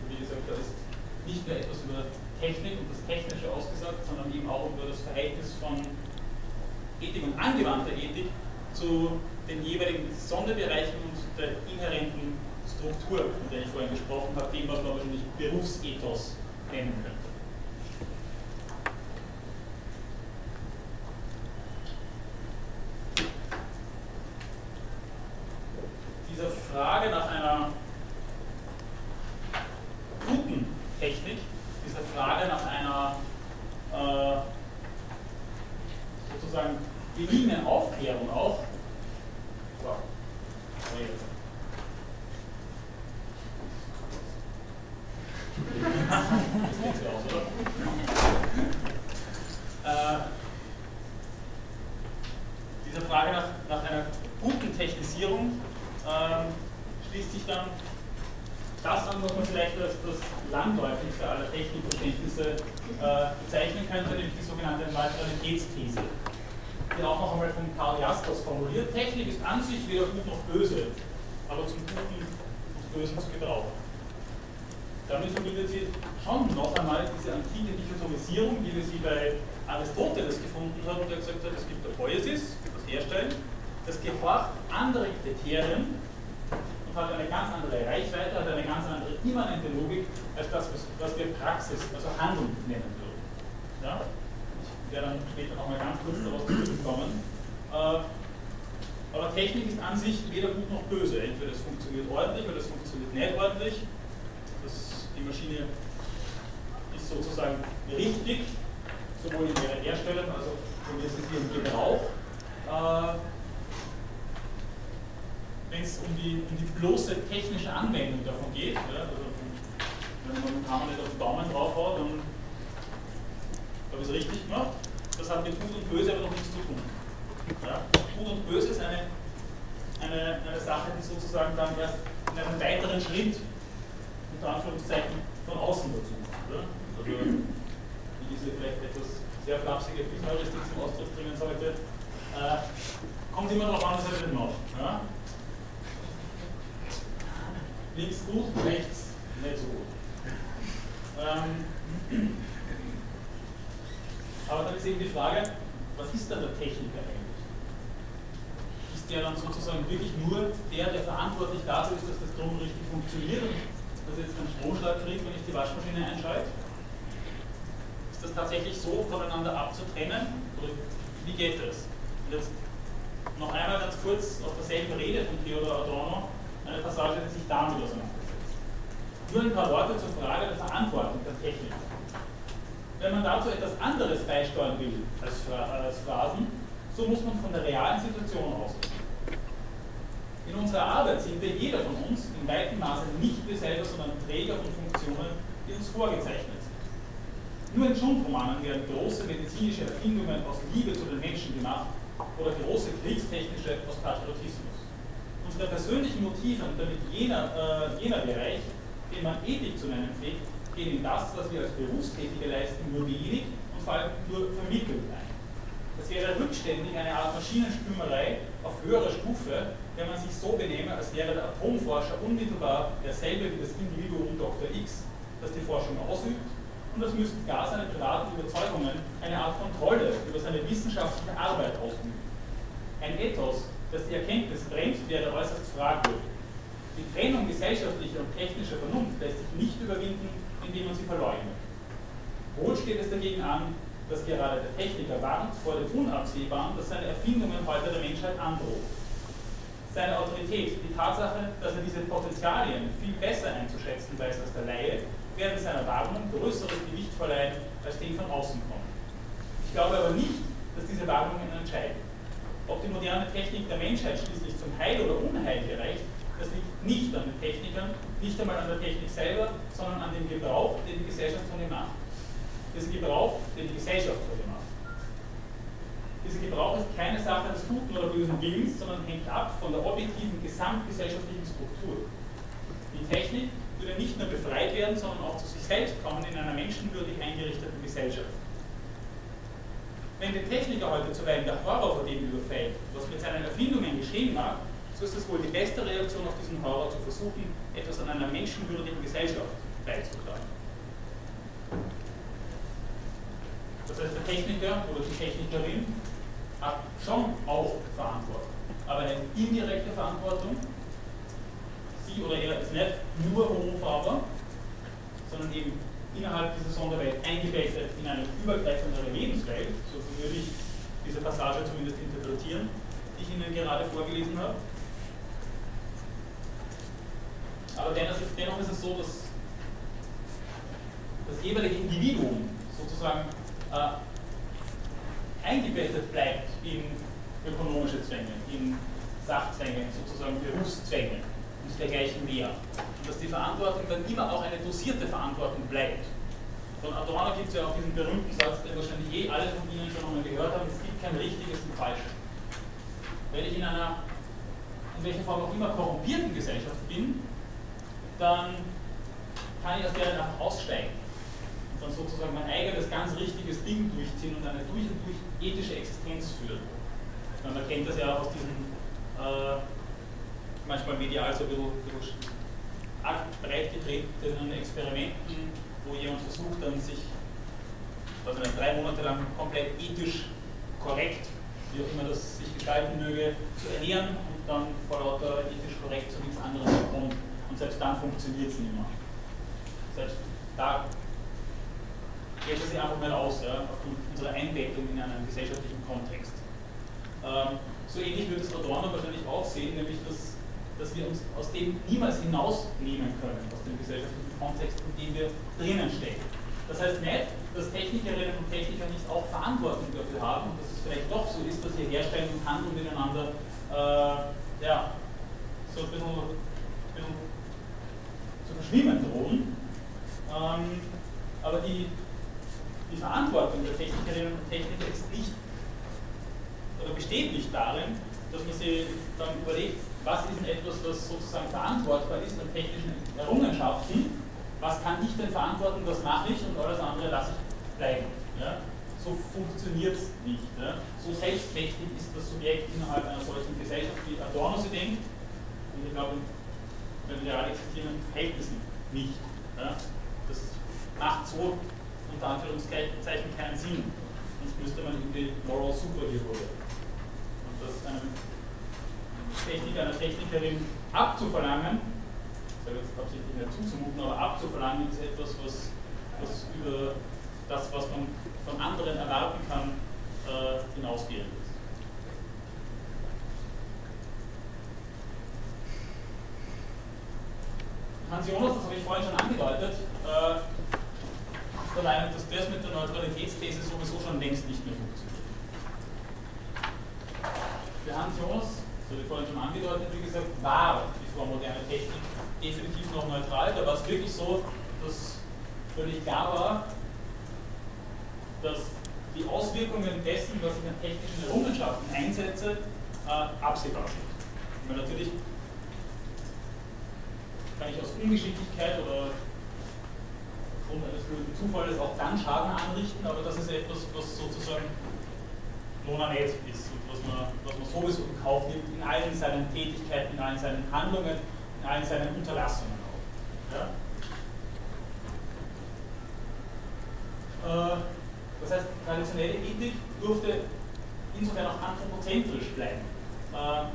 Wie gesagt, da ist nicht nur etwas über Technik und das Technische ausgesagt, sondern eben auch über das Verhältnis von Ethik und angewandter Ethik zu den jeweiligen Sonderbereichen und der inhärenten Struktur, von der ich vorhin gesprochen habe, dem, was man wahrscheinlich Berufsethos nennen könnte. Dieser Frage nach einer guten Technik, dieser Frage nach einer äh, sozusagen geliehenen Aufklärung auch, äh, diese Frage nach, nach einer guten Technisierung äh, schließt sich dann das an, was man vielleicht als das landläufigste aller Technikverständnisse äh, bezeichnen könnte, nämlich die sogenannte Neutralitätsthese die auch noch einmal von Karl Jaspers formuliert. Technik ist an sich weder gut noch böse, aber zum Guten und Bösen zu gebrauchen. Damit verbindet sie schon noch einmal diese antike Dichotomisierung, wie wir sie bei Aristoteles gefunden haben, der gesagt hat, es gibt der Poiesis, das Herstellen, das gehorcht anderen Kriterien und hat eine ganz andere Reichweite, hat eine ganz andere immanente Logik als das, was wir Praxis, also Handeln nennen würden. Ja? Werde dann später nochmal ganz kurz darauf zurückkommen. Äh, aber Technik ist an sich weder gut noch böse. Entweder es funktioniert ordentlich oder es funktioniert nicht ordentlich. Das, die Maschine ist sozusagen richtig, sowohl in ihrer Herstellung, also in ihrem Gebrauch. Äh, Wenn es um die, um die bloße technische Anwendung davon geht, ja, also wenn man den Hammer nicht auf den Daumen draufhaut, dann habe ich es richtig gemacht? Das hat mit Gut und Böse aber noch nichts zu tun. Ja? Gut und Böse ist eine, eine, eine Sache, die sozusagen dann erst in einem weiteren Schritt, unter Anführungszeichen, von außen dazu kommt. Also, wie diese vielleicht etwas sehr flapsige Heuristik zum Ausdruck bringen sollte, äh, kommt immer darauf an, was er drin macht. Ja? Links gut, rechts nicht so gut. Ähm, aber dann ist eben die Frage, was ist dann der Techniker eigentlich? Ist der dann sozusagen wirklich nur der, der verantwortlich dafür ist, dass das Drum richtig funktioniert und dass jetzt ein Stromschlag kriegt, wenn ich die Waschmaschine einschalte? Ist das tatsächlich so voneinander abzutrennen? Oder wie geht das? Und jetzt noch einmal ganz kurz aus derselben Rede von Theodor Adorno eine Passage, die sich damit auseinandersetzt. Nur ein paar Worte zur Frage der Verantwortung der Technik wenn man dazu etwas anderes beisteuern will als, als Phrasen, so muss man von der realen Situation ausgehen. In unserer Arbeit sind wir jeder von uns in weitem Maße nicht wir selber, sondern Träger von Funktionen, die uns vorgezeichnet sind. Nur in Schundromanen werden große medizinische Erfindungen aus Liebe zu den Menschen gemacht oder große kriegstechnische aus Patriotismus. Unsere persönlichen Motive und damit jener, äh, jener Bereich, den man Ethik zu nennen pflegt, gehen in das, was wir als Berufstätige leisten, nur wenig und Fall nur vermittelt ein. Das wäre rückständig eine Art Maschinenstümmerei auf höherer Stufe, wenn man sich so benehme, als wäre der Atomforscher unmittelbar derselbe wie das Individuum Dr. X, das die Forschung ausübt, und das müssten gar seine privaten Überzeugungen eine Art Kontrolle über seine wissenschaftliche Arbeit ausüben. Ein Ethos, das die Erkenntnis bremst, wäre äußerst fragwürdig. Die Trennung gesellschaftlicher und technischer Vernunft lässt sich nicht überwinden, indem man sie verleugnet. Wohl steht es dagegen an, dass gerade der Techniker warnt vor dem Unabsehbaren, dass seine Erfindungen heute der Menschheit androhen. Seine Autorität, die Tatsache, dass er diese Potenzialien viel besser einzuschätzen weiß als der Laie, werden seiner Warnung größeres Gewicht verleihen, als dem von außen kommen. Ich glaube aber nicht, dass diese Warnungen entscheiden. Ob die moderne Technik der Menschheit schließlich zum Heil oder Unheil gereicht, das liegt nicht an den Technikern, nicht einmal an der Technik selber, sondern an dem Gebrauch, den die Gesellschaft von ihr macht diesen Gebrauch, den die Gesellschaft heute macht. Dieser Gebrauch ist keine Sache des guten oder bösen Willens, sondern hängt ab von der objektiven gesamtgesellschaftlichen Struktur. Die Technik würde nicht nur befreit werden, sondern auch zu sich selbst kommen in einer menschenwürdig eingerichteten Gesellschaft. Wenn den Techniker heute zuweilen der Horror vor dem überfällt, was mit seinen Erfindungen geschehen mag, so ist es wohl die beste Reaktion auf diesen Horror zu versuchen, etwas an einer menschenwürdigen Gesellschaft beizutragen. Das heißt, der Techniker oder die Technikerin hat schon auch Verantwortung, aber eine indirekte Verantwortung. Sie oder er ist nicht nur Homofaber, sondern eben innerhalb dieser Sonderwelt eingebettet in eine übergreifendere Lebenswelt, so würde ich diese Passage zumindest interpretieren, die ich Ihnen gerade vorgelesen habe. Aber dennoch ist es so, dass das jeweilige Individuum sozusagen äh, eingebettet bleibt in ökonomische Zwänge, in Sachzwänge, sozusagen Berufszwänge und dergleichen mehr. Und dass die Verantwortung dann immer auch eine dosierte Verantwortung bleibt. Von Adorno gibt es ja auch diesen berühmten Satz, den wahrscheinlich je alle von Ihnen schon einmal gehört haben, es gibt kein richtiges und falsches. Wenn ich in einer, in welcher Form auch immer, korrumpierten Gesellschaft bin, dann kann ich aus der einfach aussteigen dann sozusagen mein eigenes ganz richtiges Ding durchziehen und eine durch und durch ethische Existenz führen. Man kennt das ja auch aus diesen äh, manchmal medial so ein bisschen breit getretenen Experimenten, wo jemand versucht dann sich also drei Monate lang komplett ethisch korrekt, wie auch immer das sich gestalten möge, zu ernähren und dann vor lauter ethisch korrekt zu nichts anderes kommt. Und selbst dann funktioniert es nicht mehr. Selbst da es sich einfach mal aus, ja, aufgrund unserer Einbettung in einen gesellschaftlichen Kontext. Ähm, so ähnlich wird es Adorno wahrscheinlich auch sehen, nämlich dass, dass wir uns aus dem niemals hinausnehmen können, aus dem gesellschaftlichen Kontext, in dem wir drinnen stecken. Das heißt nicht, dass Technikerinnen und Techniker nicht auch Verantwortung dafür haben dass es vielleicht doch so ist, dass ihr Herstellen und Handeln miteinander äh, ja, so ein bisschen, ein bisschen zu verschwimmen drohen. Ähm, aber die, die Verantwortung der Technikerinnen und Techniker ist nicht oder besteht nicht darin, dass man sich dann überlegt, was ist denn etwas, das sozusagen verantwortbar ist an technischen Errungenschaften, was kann ich denn verantworten, was mache ich und alles andere lasse ich bleiben. Ja? So funktioniert es nicht. Ja? So selbstmächtig ist das Subjekt innerhalb einer solchen Gesellschaft, wie Adorno sie denkt, und ich glaube, in den real existierenden Verhältnissen nicht. Ja? Das macht so unter Anführungszeichen keinen Sinn. Sonst müsste man irgendwie Moral Superhero. Und das einem Techniker, einer Technikerin abzuverlangen, ich sage jetzt absichtlich nicht zuzumuten, aber abzuverlangen ist etwas, was, was über das, was man von anderen erwarten kann, äh, hinausgehend ist. Hans Jonas, das habe ich vorhin schon angedeutet, Meinung, dass das mit der Neutralitätsthese sowieso schon längst nicht mehr funktioniert. Für Hans Jonas, habe ich vorhin schon angedeutet, wie gesagt, war die vormoderne Technik definitiv noch neutral. Da war es wirklich so, dass völlig klar war, dass die Auswirkungen dessen, was ich an technischen Errungenschaften einsetze, äh, absehbar sind. Weil natürlich kann ich aus Ungeschicklichkeit oder aufgrund eines blöden Zufalles auch dann Schaden anrichten, aber das ist etwas, was sozusagen Lonanet ist und was man, was man sowieso in Kauf nimmt, in allen seinen Tätigkeiten, in allen seinen Handlungen, in allen seinen Unterlassungen auch. Ja? Äh, das heißt, traditionelle Ethik durfte insofern auch anthropozentrisch bleiben. Äh,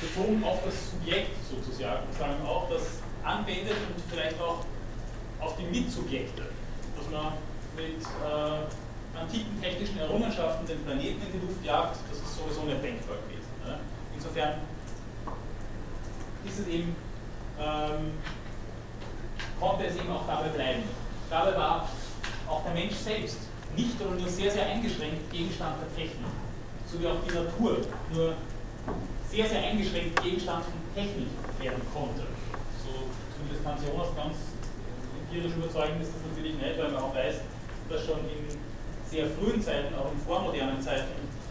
bezogen auf das Subjekt sozusagen, sagen auch das anwendet und vielleicht auch auf die Mitsubjekte, dass man mit äh, antiken technischen Errungenschaften den Planeten in die Luft jagt, das ist sowieso nicht denkbar gewesen. Ne? Insofern ist es eben, ähm, konnte es eben auch dabei bleiben. Dabei war auch der Mensch selbst nicht oder nur sehr, sehr eingeschränkt Gegenstand der Technik, so wie auch die Natur nur sehr, sehr eingeschränkt Gegenstand von Technik werden konnte. So zumindest Hans Jonas ganz empirisch überzeugend ist das natürlich nicht, weil man auch weiß, dass schon in sehr frühen Zeiten, auch in vormodernen Zeiten,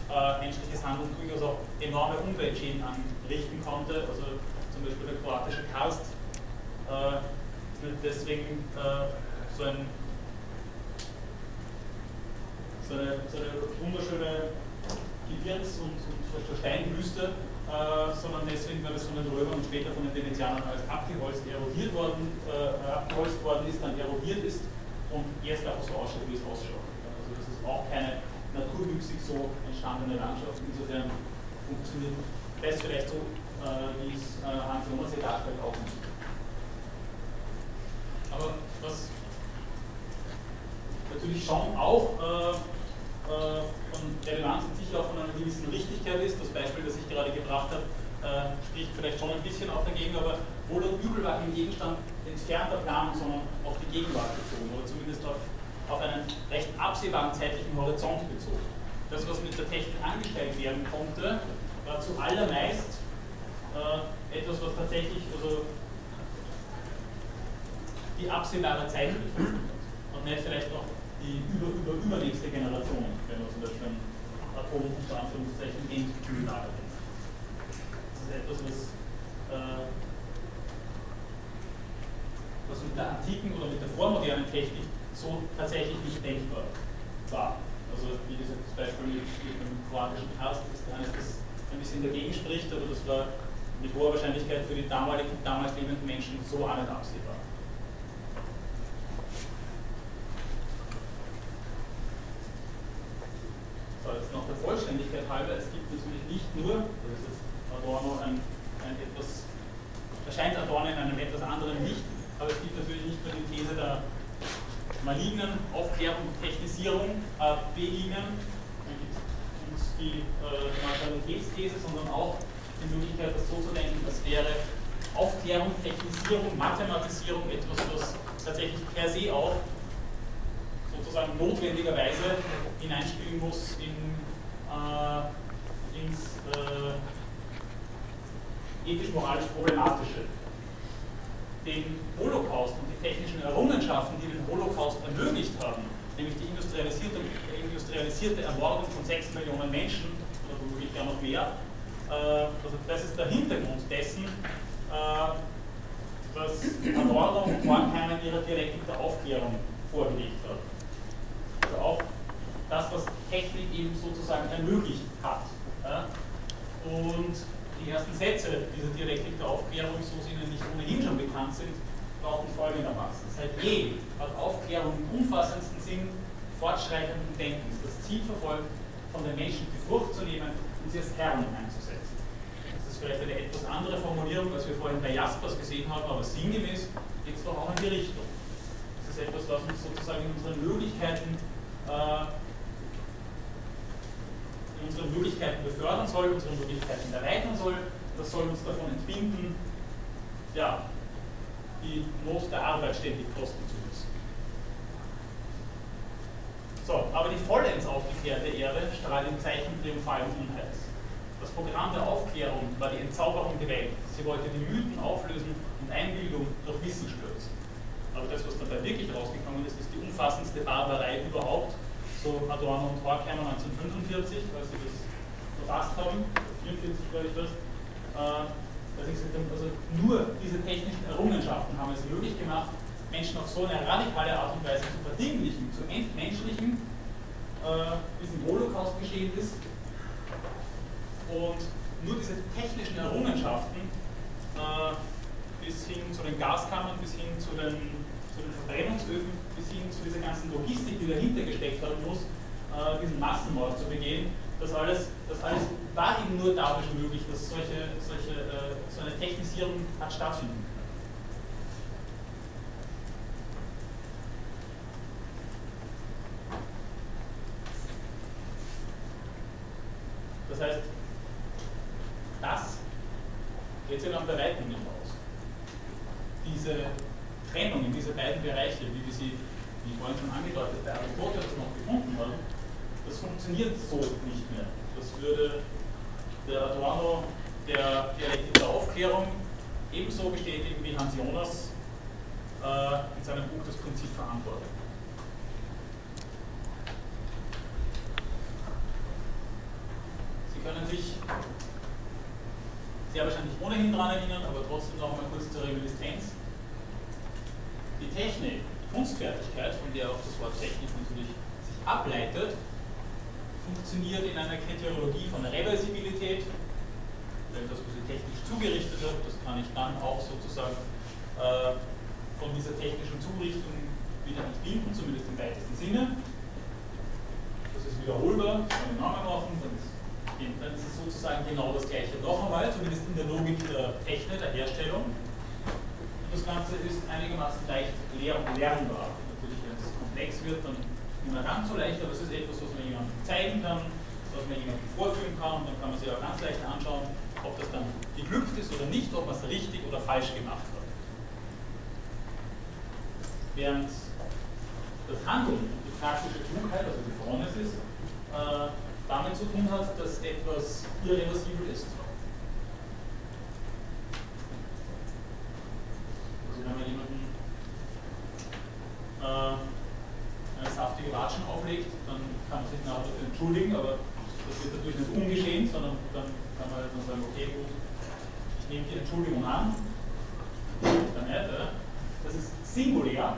äh, menschliches Handeln durchaus auch enorme Umweltschäden anrichten konnte. Also zum Beispiel der kroatische Karst äh, deswegen äh, so, ein, so, eine, so eine wunderschöne Gebirgs- und, und Steinwüste, äh, sondern deswegen, weil es von den Römern und später von den Venezianern als abgeholzt, erodiert worden, äh, abgeholzt worden ist, dann erodiert ist und erst einfach so ausschaut, wie es ausschaut auch keine naturwüchsig so entstandene Landschaft. Insofern funktioniert das vielleicht so, äh, wie es äh, Hans Jonas hier darstellt, auch nicht. Aber was natürlich schon auch äh, äh, von Relevanz und sicher auch von einer gewissen Richtigkeit ist, das Beispiel, das ich gerade gebracht habe, äh, spricht vielleicht schon ein bisschen auch dagegen, aber wohl und übel war kein Gegenstand entfernter Planung, sondern auf die Gegenwart bezogen oder zumindest auf auf einen recht absehbaren zeitlichen Horizont bezogen. Das, was mit der Technik angestellt werden konnte, war zuallermeist äh, etwas, was tatsächlich also die absehbare Zeit betrifft und nicht vielleicht noch die über, über, übernächste Generation, wenn man zum Beispiel ein Atom unter Anführungszeichen Endkühllager ist. Das ist etwas, was, äh, was mit der antiken oder mit der vormodernen Technik so tatsächlich nicht denkbar war. Also wie gesagt, das Beispiel mit, dem kroatischen Cast ist eines, das ein bisschen dagegen spricht, aber das war mit hoher Wahrscheinlichkeit für die damaligen, damals lebenden Menschen so auch nicht absehbar. So, jetzt noch der Vollständigkeit halber, es gibt natürlich nicht nur, das ist Adorno ein, ein etwas, erscheint Adorno in einem etwas anderen Licht, aber es gibt natürlich nicht nur die These der malignen Aufklärung und Technisierung äh, begegnen. Dann gibt es die äh, Neutralitätsthese, sondern auch die Möglichkeit, das so zu denken, das wäre Aufklärung, Technisierung, Mathematisierung etwas, was tatsächlich per se auch sozusagen notwendigerweise hineinspielen muss in, äh, ins äh, ethisch-moralisch Problematische den Holocaust und die technischen Errungenschaften, die den Holocaust ermöglicht haben, nämlich die industrialisierte, industrialisierte Ermordung von 6 Millionen Menschen, oder womöglich ja noch mehr, äh, also das ist der Hintergrund dessen, äh, was Adorno und Horkheimer ihrer Dialektik der Aufklärung vorgelegt hat. Also auch das, was Technik eben sozusagen ermöglicht hat. Und die ersten Sätze dieser Dialektik der Aufklärung, so sie Ihnen nicht ohnehin schon bekannt sind, lauten folgendermaßen. Seit je hat Aufklärung im umfassendsten Sinn fortschreitenden Denkens das Ziel verfolgt, von den Menschen die Furcht zu nehmen und sie als Herren einzusetzen. Das ist vielleicht eine etwas andere Formulierung, als wir vorhin bei Jaspers gesehen haben, aber sinngemäß geht es doch auch in die Richtung. Das ist etwas, was uns sozusagen in unseren Möglichkeiten äh, unsere Möglichkeiten befördern soll, unsere Möglichkeiten erweitern soll. Das soll uns davon entbinden, ja, die Not der Arbeit ständig kosten zu müssen. So, aber die vollends aufgeklärte Erde strahlt im Zeichen triumphalen Unheils. Das Programm der Aufklärung war die Entzauberung der Welt. Sie wollte die Mythen auflösen und Einbildung durch Wissen stürzen. Aber das, was dabei wirklich rausgekommen ist, ist die umfassendste Barbarei überhaupt, so Adorno und Horkheimer 1945, weil sie das verfasst haben, 1944 glaube ich das, äh, also nur diese technischen Errungenschaften haben es möglich gemacht, Menschen auf so eine radikale Art und Weise zu verdinglichen, zu entmenschlichen, äh, wie es im Holocaust geschehen ist. Und nur diese technischen Errungenschaften äh, bis hin zu den Gaskammern, bis hin zu den, zu den Verbrennungsöfen, bis hin zu dieser ganzen Logistik, die dahinter gesteckt werden muss, äh, diesen Massenmord zu begehen, das alles, das alles war eben nur dadurch möglich, dass solche, solche, äh, so eine Technisierung hat stattfinden können. Das heißt, das geht sich dann bei weitem nicht aus. Diese Trennung in diese beiden Bereiche, wie wir sie, wie vorhin schon angedeutet, bei Aristoteles noch gefunden haben, das funktioniert so nicht mehr. Das würde der Adorno der Dialektik der Aufklärung ebenso bestätigen wie Hans Jonas äh, in seinem Buch Das Prinzip Verantwortung. Sie können sich sehr wahrscheinlich ohnehin daran erinnern, aber trotzdem noch einmal kurz zur Reminiszenz. Die Technik, die Kunstfertigkeit, von der auch das Wort Technik natürlich sich ableitet, funktioniert in einer Kriteriologie von Reversibilität. Wenn das was technisch zugerichtet wird, das kann ich dann auch sozusagen äh, von dieser technischen Zurichtung wieder entbinden, zumindest im weitesten Sinne. Das ist wiederholbar, kann ich nochmal machen, dann ist es sozusagen genau das gleiche noch einmal, zumindest in der Logik der Technik, der Herstellung. Das Ganze ist einigermaßen leicht lernbar. Natürlich, wenn es komplex wird, dann nicht mehr ganz so leicht, aber es ist etwas, was man jemandem zeigen kann, was man jemandem vorführen kann dann kann man sich auch ganz leicht anschauen, ob das dann geglückt ist oder nicht, ob man es richtig oder falsch gemacht hat. Während das Handeln, die praktische Klugheit, also die Phronesis, äh, damit zu tun hat, dass etwas irreversibel ist. Man jemanden äh, eine saftige Watschen auflegt, dann kann man sich nachher dafür entschuldigen, aber das wird natürlich nicht ungeschehen, sondern dann kann man halt nur sagen, okay, gut, ich nehme die Entschuldigung an, dann nicht, das ist singulär,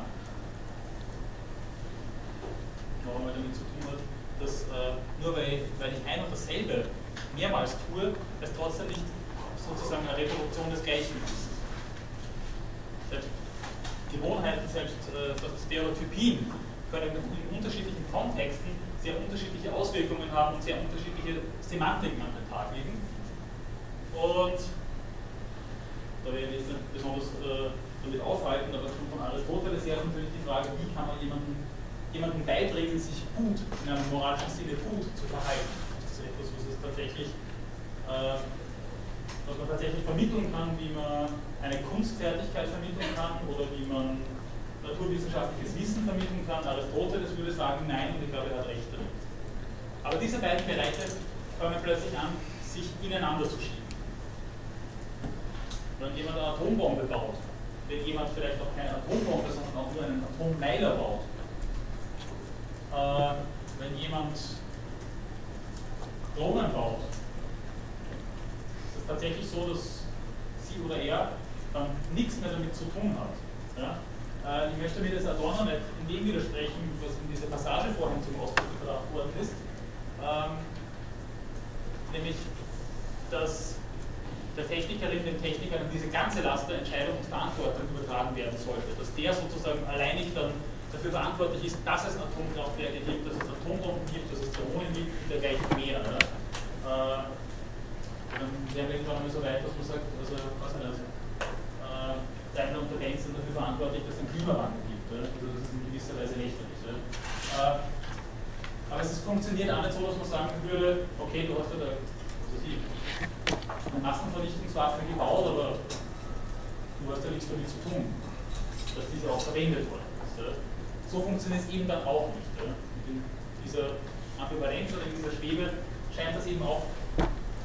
So funktioniert es eben dann auch nicht. In dieser Ambivalenz oder dieser Schwebe scheint das eben auch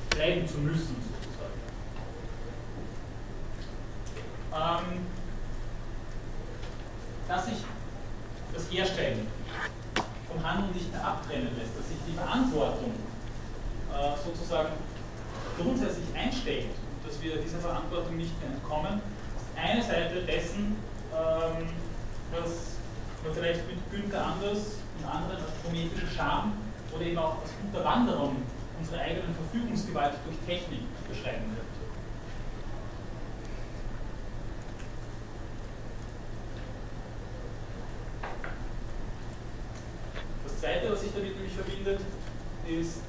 bleiben zu müssen, sozusagen. Ähm, dass sich das Herstellen vom Handeln nicht mehr abtrennen lässt, dass sich die Verantwortung äh, sozusagen grundsätzlich einstellt, dass wir dieser Verantwortung nicht mehr entkommen, ist eine Seite dessen, ähm, was man vielleicht mit Günther Anders und anderen als prometische Scham oder eben auch als Unterwanderung unserer eigenen Verfügungsgewalt durch Technik beschreiben könnte. Das zweite, was sich damit nämlich verbindet, ist,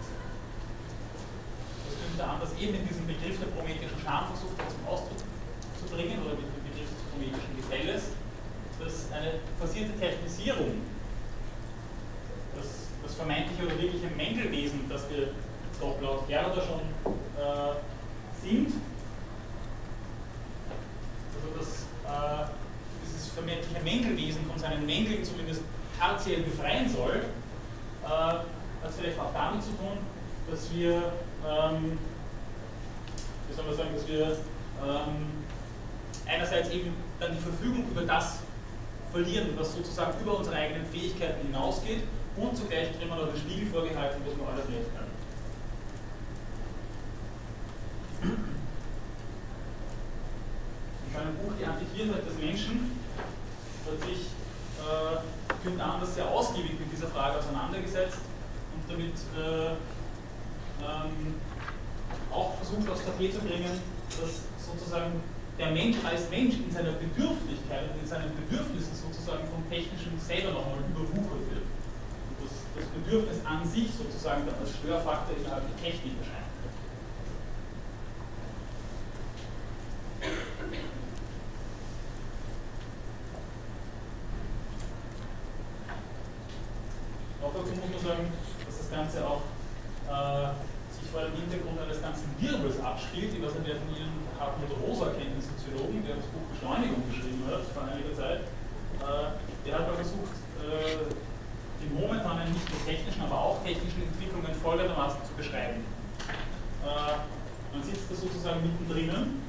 da sozusagen mittendrin,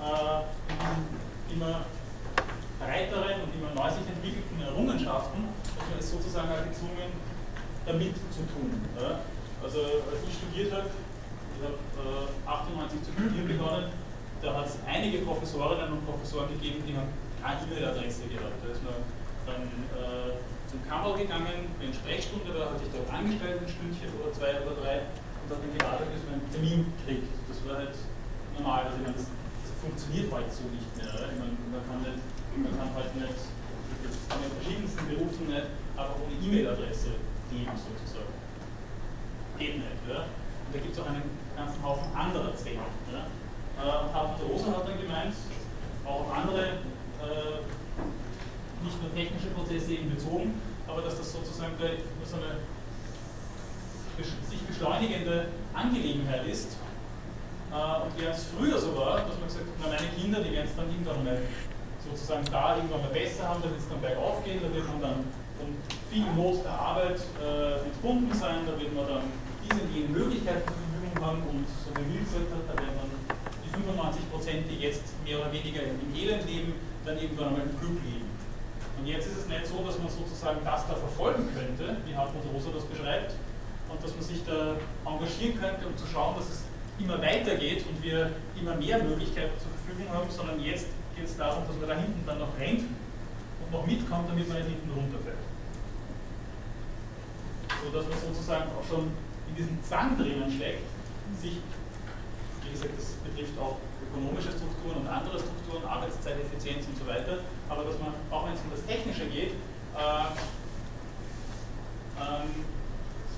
äh, immer breiteren und immer neu sich entwickelten Errungenschaften und man ist sozusagen auch gezwungen, damit zu tun. Ja? Also als ich studiert habe, ich habe äh, 98 zu studieren begonnen, da hat es einige Professorinnen und Professoren gegeben, die haben keine E-Mail-Adresse gehabt. Da ist man dann äh, zum Kammer gegangen, wenn Sprechstunde war, hatte ich dort angestellt, ein Stündchen oder zwei oder drei und dann gewartet, bis man einen Termin kriegt. Das war halt normal. Also meine, das, funktioniert heute so nicht mehr. Ja? Meine, man, kann nicht, man kann halt nicht, das kann in verschiedensten Berufen nicht einfach ohne E-Mail-Adresse geben sozusagen. Geht nicht. Ja? Und da gibt es auch einen ganzen Haufen anderer Zwecke. Ja? Äh, Hartmut Rosa hat dann gemeint, auch andere, äh, nicht nur technische Prozesse eben bezogen, aber dass das sozusagen so eine sich beschleunigende Angelegenheit ist. Äh, und während es früher so war, dass man gesagt hat, na, meine Kinder, die werden es dann irgendwann mal sozusagen da irgendwann mal besser haben, da wird es dann bergauf gehen, da wird man dann von viel Not der Arbeit äh, entbunden sein, da wird man dann diese und jene Möglichkeiten zur Verfügung haben und so wie Will gesagt hat, da werden dann die 95 Prozent, die jetzt mehr oder weniger im Elend leben, dann irgendwann einmal im Glück leben. Und jetzt ist es nicht so, dass man sozusagen das da verfolgen könnte, wie Hartmut Rosa das beschreibt, und dass man sich da engagieren könnte, um zu schauen, dass es immer weitergeht und wir immer mehr Möglichkeiten zur Verfügung haben, sondern jetzt geht es darum, dass man da hinten dann noch rennt und noch mitkommt, damit man nicht hinten runterfällt. So dass man sozusagen auch schon in diesem Zwang drinnen steckt, sich, wie gesagt, das betrifft auch ökonomische Strukturen und andere Strukturen, Arbeitszeiteffizienz und so weiter, aber dass man, auch wenn es um das Technische geht, äh, ähm,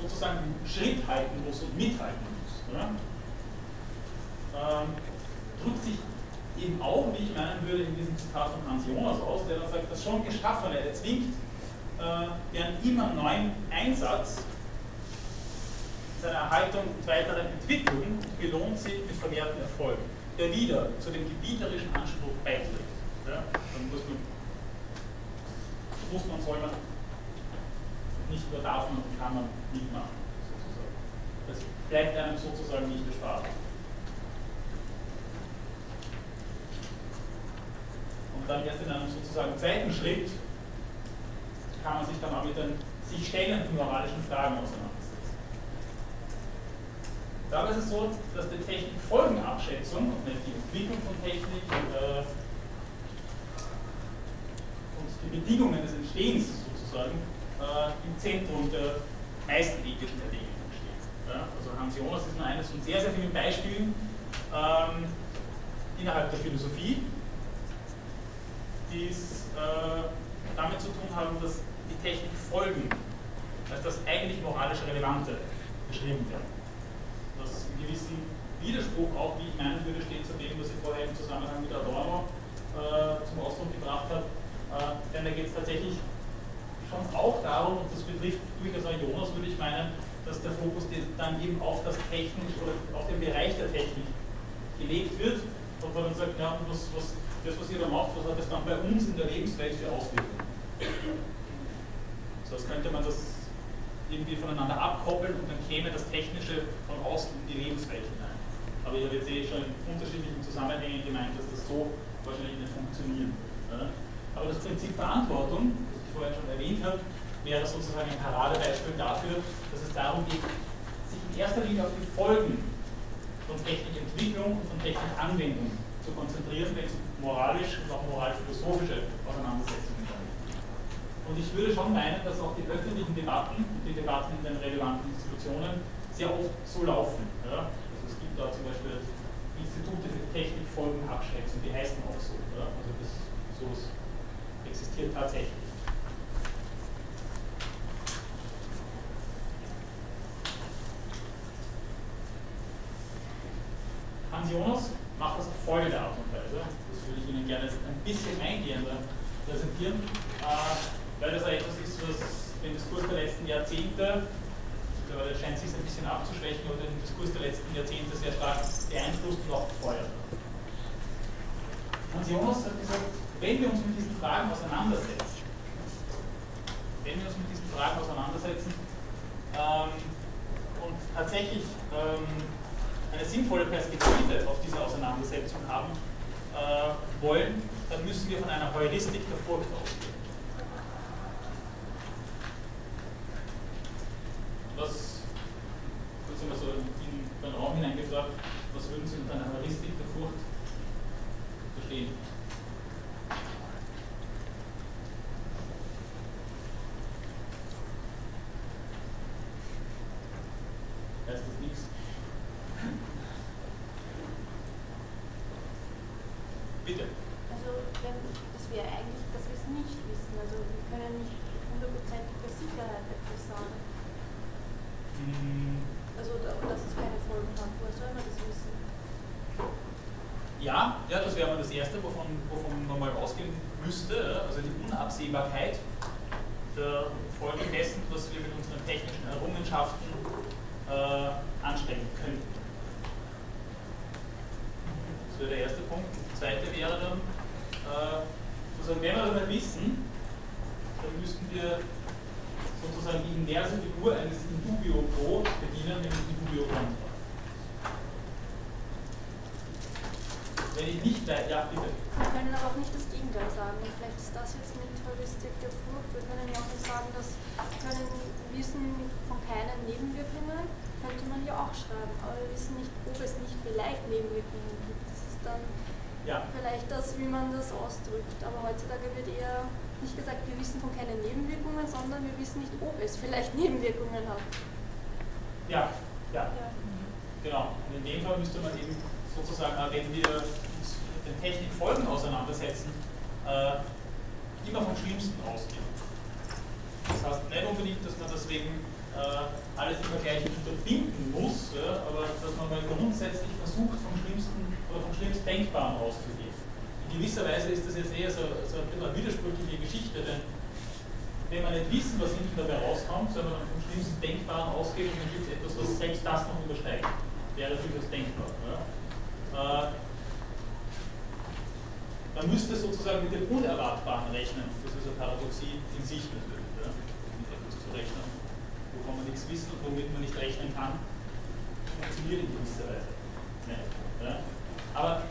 sozusagen Schritt halten muss und mithalten muss. Ähm, drückt sich eben auch, wie ich meinen würde, in diesem Zitat von Hans Jonas aus, der dann sagt, das schon Geschaffene erzwingt äh, deren immer neuen Einsatz seiner Erhaltung und weiteren Entwicklung belohnt sich mit vermehrten Erfolgen, der wieder zu dem gebieterischen Anspruch beiträgt. Ja? Dann muss man, muss man, soll man, nicht nur darf man und kann man mitmachen, sozusagen. Das bleibt einem sozusagen nicht erspart. Und dann erst in einem sozusagen zweiten Schritt kann man sich dann auch mit den sich stellenden moralischen Fragen auseinandersetzen. Dabei ist es so, dass die Technikfolgenabschätzung und nicht die Entwicklung von Technik äh, und die Bedingungen des Entstehens sozusagen äh, im Zentrum der meisten ethischen Erwägungen stehen. Ja? Also Hans Jonas ist nur eines von sehr, sehr vielen Beispielen ähm, innerhalb der Philosophie, die es äh, damit zu tun haben, dass die Technik Folgen als das eigentlich moralisch Relevante beschrieben werden. Das in gewissen Widerspruch auch, wie ich meinen würde, steht zu dem, was ich vorher im Zusammenhang mit Adorno äh, zum Ausdruck gebracht habe. Äh, denn da geht es tatsächlich schon auch darum, und das betrifft durchaus auch Jonas, würde ich meinen, dass der Fokus dann eben auf das Technik oder auf den Bereich der Technik gelegt wird und man dann sagt, ja, was, was, das, was ihr da macht, was hat das dann bei uns in der Lebenswelt für Auswirkungen? So, als könnte man das irgendwie voneinander abkoppeln und dann käme das Technische von außen in die Lebenswelt hinein. Aber ich habe jetzt eh schon in unterschiedlichen Zusammenhängen gemeint, dass das so wahrscheinlich nicht funktionieren. Aber das Prinzip Verantwortung, vorher schon erwähnt habe, wäre sozusagen ein Paradebeispiel dafür, dass es darum geht, sich in erster Linie auf die Folgen von Technikentwicklung und von Technikanwendung zu konzentrieren, wenn es moralisch und auch moralphilosophische Auseinandersetzungen geht. Und ich würde schon meinen, dass auch die öffentlichen Debatten die Debatten in den relevanten Institutionen sehr oft so laufen. Ja? Also es gibt da zum Beispiel Institute für Technikfolgenabschätzung, die heißen auch so. Ja? Also das, sowas existiert tatsächlich. Hans Jonas macht das auf folgende Art und Weise. Das würde ich Ihnen gerne ein bisschen eingehender präsentieren, äh, weil das etwas ist, was den Diskurs der letzten Jahrzehnte, mittlerweile scheint sich ein bisschen abzuschwächen, aber den Diskurs der letzten Jahrzehnte sehr stark beeinflusst und auch befeuert Hans Jonas hat gesagt, wenn wir uns mit diesen Fragen auseinandersetzen, wenn wir uns mit diesen Fragen auseinandersetzen ähm, und tatsächlich ähm, eine sinnvolle Perspektive auf diese Auseinandersetzung haben äh, wollen, dann müssen wir von einer Heuristik der Furcht ausgehen. Was, kurz einmal so in den Raum hineingefragt, was würden Sie unter einer Heuristik der Furcht verstehen? Absehbarkeit der Folgen dessen, was wir mit unseren technischen Errungenschaften äh, anstellen könnten. Das wäre der erste Punkt. Der zweite wäre dann, äh, sozusagen, wenn wir das nicht wissen, dann müssten wir sozusagen die inverse Figur eines Indubio Pro bedienen, nämlich Indubio Contra. Wenn ich nicht weiß, ja bitte. Wir können aber auch nicht das Gegenteil sagen. Und vielleicht ist das jetzt mit Heuristik der Furcht. Wir können ja auch nicht sagen, dass können Wissen von keinen Nebenwirkungen, könnte man ja auch schreiben. Aber wir wissen nicht, ob es nicht vielleicht Nebenwirkungen gibt. Das ist dann ja. vielleicht das, wie man das ausdrückt. Aber heutzutage wird eher nicht gesagt, wir wissen von keinen Nebenwirkungen, sondern wir wissen nicht, ob es vielleicht Nebenwirkungen hat. Ja, ja. ja. Genau. Und in dem Fall müsste man eben sozusagen, wenn wir uns mit den Technikfolgen auseinandersetzen, äh, immer vom Schlimmsten ausgehen. Das heißt nicht unbedingt, dass man deswegen äh, alles immer gleich unterbinden muss, ja, aber dass man mal grundsätzlich versucht, vom Schlimmsten oder vom Schlimmsten Denkbaren auszugehen. In gewisser Weise ist das jetzt eher so, so eine widersprüchliche Geschichte, denn wenn man nicht wissen, was hinten dabei rauskommt, sondern vom Schlimmsten Denkbaren ausgeht, dann gibt es etwas, was selbst das noch übersteigt. Wäre durchaus denkbar. Ja. Äh, man müsste sozusagen mit dem Unerwartbaren rechnen. Das ist eine Paradoxie in sich natürlich, ja, mit etwas zu rechnen, wovon man nichts wissen und womit man nicht rechnen kann, funktioniert in gewisser Weise. Ja. Aber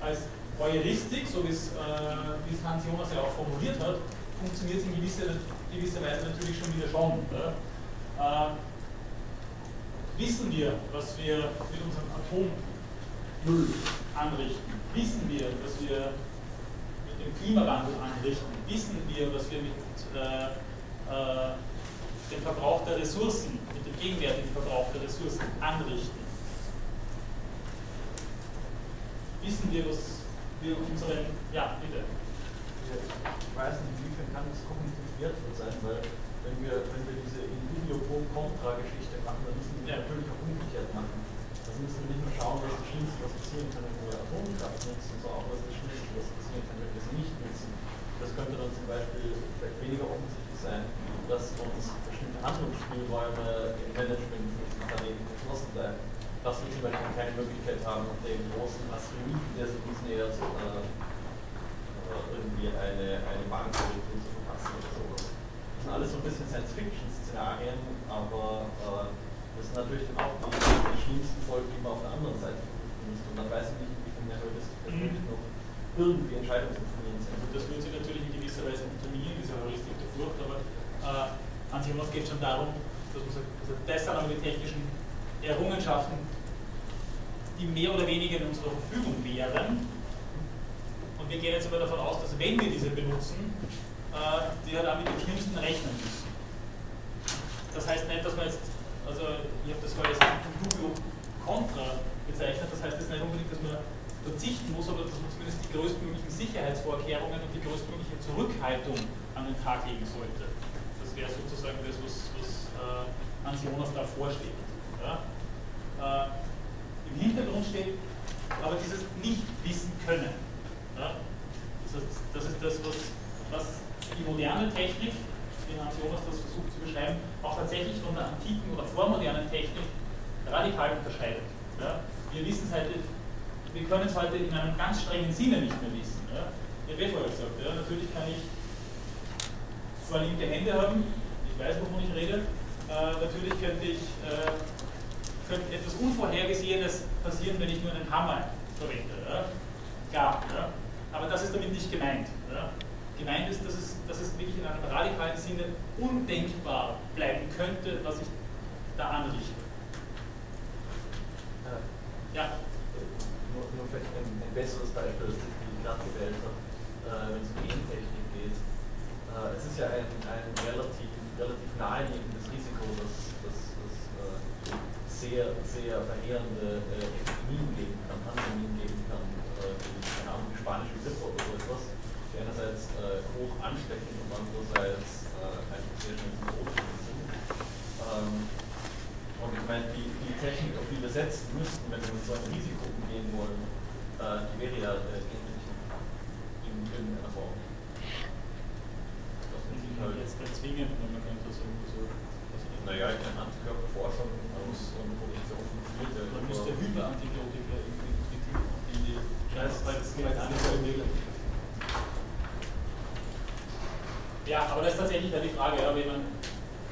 als Heuristik, so wie es, äh, wie es Hans Jonas ja auch formuliert hat, funktioniert es in gewisser, gewisser Weise natürlich schon wieder schon. Äh, wissen wir, was wir mit unserem Atom Null anrichten, wissen wir, dass wir mit dem Klimawandel anrichten? Wissen wir, was wir mit äh, äh, dem Verbrauch der Ressourcen, mit dem gegenwärtigen Verbrauch der Ressourcen anrichten? Wissen wir, was wir unseren, ja, bitte. Ich weiß nicht, inwiefern kann das kognitiv wertvoll sein, weil wenn wir, wenn wir diese Individuum-Kontra-Geschichte machen, dann müssen wir ja. natürlich auch umgekehrt machen. Also müssen wir nicht nur schauen, was das Schlimmste, was passieren kann, wenn wir Atomkraft nutzen, sondern auch was das Schlimmste, was passieren kann, wenn wir sie nicht nutzen. Das könnte dann zum Beispiel vielleicht weniger offensichtlich sein, dass uns bestimmte Handlungsspielräume im Management für diesen Planeten verschlossen bleiben. Dass wir zum Beispiel keine Möglichkeit haben, den großen Asteroiden, der sich uns nähert, äh, irgendwie eine, eine Bankkorrektur zu verpassen oder sowas. Das sind alles so ein bisschen Science-Fiction-Szenarien, aber äh, das sind natürlich dann auch die, die schlimmsten Folgen, die man auf der anderen Seite vermuten müsste. Und dann weiß ich nicht, inwiefern der Heuristik tatsächlich noch irgendwie Entscheidungsinformieren sind. Also das würde sich natürlich in gewisser Weise unterminieren, diese Heuristik der Furcht, aber äh, an sich geht es schon darum, dass man sagt, also das sind aber die technischen Errungenschaften, die mehr oder weniger in unserer Verfügung wären. Und wir gehen jetzt aber davon aus, dass wenn wir diese benutzen, äh, die halt auch mit dem Schlimmsten rechnen müssen. Das heißt nicht, dass man jetzt, also ich habe das vorher als Dubio Contra bezeichnet, das heißt jetzt nicht unbedingt, dass man verzichten muss, aber dass man zumindest die größtmöglichen Sicherheitsvorkehrungen und die größtmögliche Zurückhaltung an den Tag legen sollte. Das wäre sozusagen das, was, was äh, Hans Jonas da vorschlägt. Ja? Äh, Im Hintergrund steht aber dieses Nicht-Wissen können. Ja? Das, heißt, das ist das, was, was die moderne Technik, wie Hans Jonas das versucht zu beschreiben, auch tatsächlich von der antiken oder vormodernen Technik radikal unterscheidet. Ja? Wir wissen es heute wir können es heute in einem ganz strengen Sinne nicht mehr wissen. Ja? Ich habe vorher gesagt, ja, natürlich kann ich zwar linke Hände haben, ich weiß, wovon ich rede, äh, natürlich könnte ich äh, könnte etwas Unvorhergesehenes passieren, wenn ich nur einen Hammer verwende. Ja? Klar, ja? Aber das ist damit nicht gemeint. Ja? Gemeint ist, dass es, dass es wirklich in einem radikalen Sinne undenkbar bleiben könnte, was ich da anrichte. Ja nur, nur vielleicht ein, ein, besseres Beispiel, das ich gerade gewählt habe, äh, wenn es um Gentechnik geht. Äh, es ist ja ein, ein relativ, relativ naheliegendes Risiko, dass, dass, dass äh, sehr, sehr verheerende äh, Epidemien geben kann, Pandemien geben kann, äh, wie, keine Ahnung, die spanische Grippe oder so etwas, die einerseits äh, hoch ansteckend und andererseits äh, einfach sehr schnell zum Tod sind. Ähm, und ich meine, die, die Technik, auf die wir setzen müssten, wenn wir mit so einem Risiko umgehen wollen, äh, die wäre ja äh, ähnlich in irgendeiner Form. Das muss ich halt jetzt zwingend, wenn man könnte so. so naja, ich meine, Antikörperforschung muss und Produktion funktioniert ja. Man müsste Hyperantibiotika in die Scheiße, weil das vielleicht auch nicht so möglich Ja, aber tatsächlich die Frage, ja, wie man,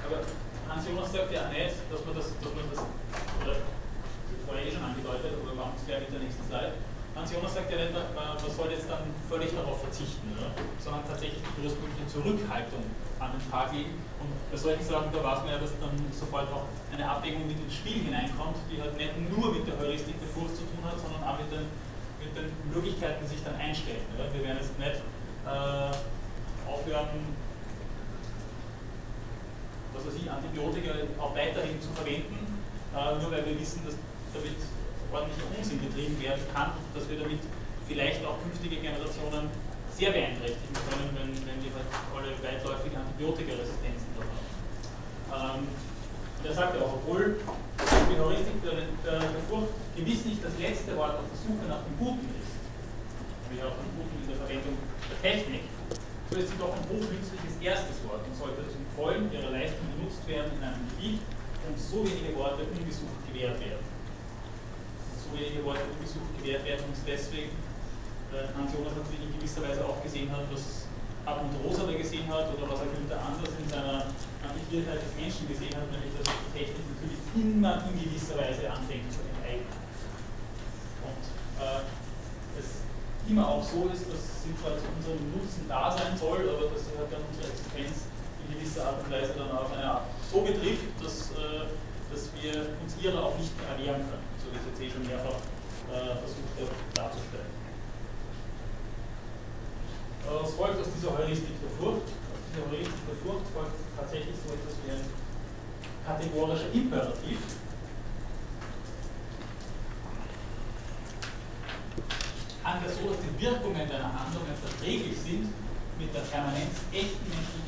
aber Hans Jonas sagt ja nicht, dass man das, dass man das oder vorher eh schon angedeutet, aber wir machen es gleich mit der nächsten Slide. Hans Jonas sagt ja nicht, man, soll jetzt dann völlig darauf verzichten, oder? sondern tatsächlich die größtmögliche Zurückhaltung an den Tag legen. Und bei solchen Sachen, da weiß man ja, dass dann sofort auch eine Abwägung mit ins Spiel hineinkommt, die halt nicht nur mit der Heuristik der Furcht zu tun hat, sondern auch mit den, mit den Möglichkeiten, sich dann einstellen. Oder? Wir werden jetzt nicht äh, aufhören, was weiß ich, Antibiotika auch weiterhin zu verwenden, äh, nur weil wir wissen, dass damit ordentlicher Unsinn betrieben werden kann dass wir damit vielleicht auch künftige Generationen sehr beeinträchtigen können, wenn, wenn wir halt alle weitläufige Antibiotikaresistenzen da haben. Ähm, er sagt ja auch, obwohl die Heuristik der, der, der Furcht gewiss nicht das letzte Wort auf der Suche nach dem Guten ist, wie auch dem Guten in der Verwendung der Technik, so ist sie doch ein hochnützliches erstes Wort und sollte zum vollen ihrer Leistung genutzt werden in einem Gebiet, und so wenige Worte ungesucht gewährt werden. Und so wenige Worte ungesucht gewährt werden und deswegen äh, Hans Jonas natürlich in gewisser Weise auch gesehen hat, was Hartmut Rosa da gesehen hat oder was er Günther Anders in seiner Antiquiertheit des Menschen gesehen hat, nämlich dass die Technik natürlich immer in gewisser Weise anfängt zu enteignen. Und äh, es immer auch so ist, dass sie zwar zu unserem Nutzen da sein soll, aber dass sie halt dann unsere Existenz gewisser Art und Weise dann auch eine Art so betrifft, dass, äh, dass wir uns ihrer auch nicht mehr erwehren können, so wie es jetzt eh schon mehrfach äh, versucht habe darzustellen. Äh, es folgt aus dieser Heuristik der Furcht, aus dieser Heuristik der Furcht folgt tatsächlich so etwas wie ein kategorischer Imperativ, an der so, dass die Wirkungen deiner Handlungen verträglich sind mit der Permanenz echten Menschen.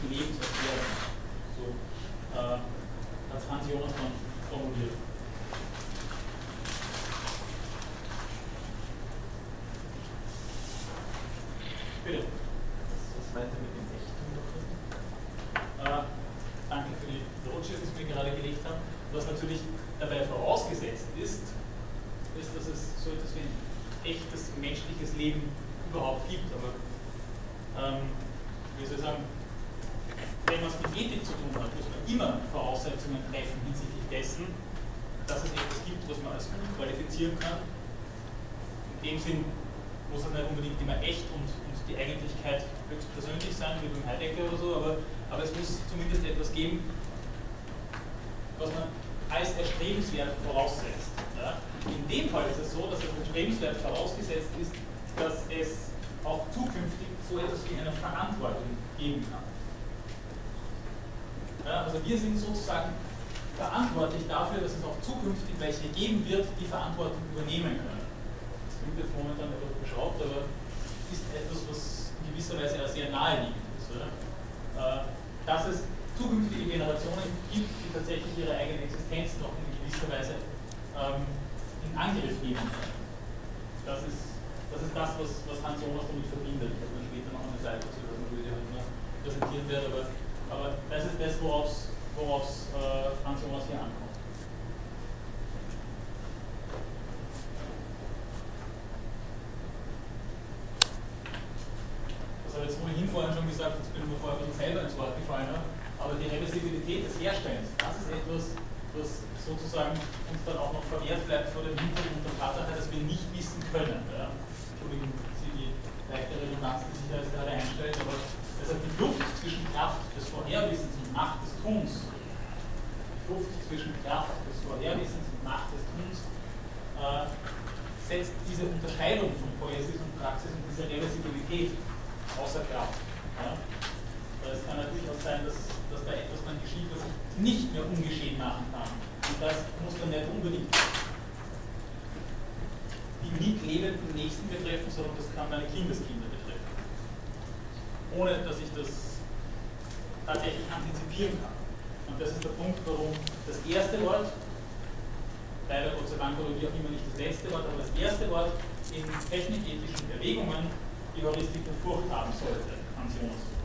erste Wort in technikethischen Bewegungen die Heuristik der Furcht haben sollte, haben Sie uns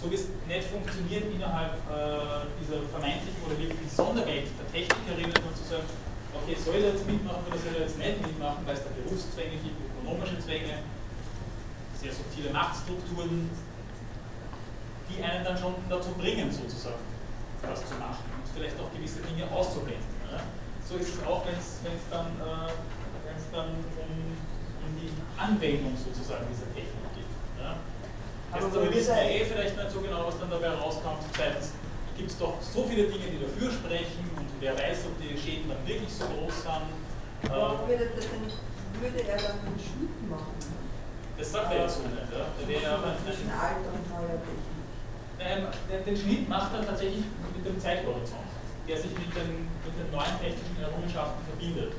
So wie es nicht funktioniert innerhalb äh, dieser vermeintlichen oder wirklichen Sonderwelt der Technikerinnen und zu sagen, okay, soll er jetzt mitmachen oder soll er jetzt nicht mitmachen, weil es da Berufszwänge gibt, ökonomische Zwänge, sehr subtile Machtstrukturen, die einen dann schon dazu bringen, sozusagen, das zu machen und vielleicht auch gewisse Dinge auszublenden. Ja? so ist es auch, wenn es dann, äh, dann um, um, die Anwendung sozusagen dieser Technik? Jetzt aber wissen wir eh vielleicht nicht so genau, was dann dabei rauskommt. Zweitens gibt es doch so viele Dinge, die dafür sprechen und wer weiß, ob die Schäden dann wirklich so groß sind. Warum würde, würde er dann einen Schnitt machen? Das sagt er jetzt so nicht. Ja? Der wäre ja zwischen alter und neuer Technik. Ähm, den, Schnitt macht er tatsächlich mit dem Zeithorizont der sich mit den, mit den neuen technischen Errungenschaften verbindet.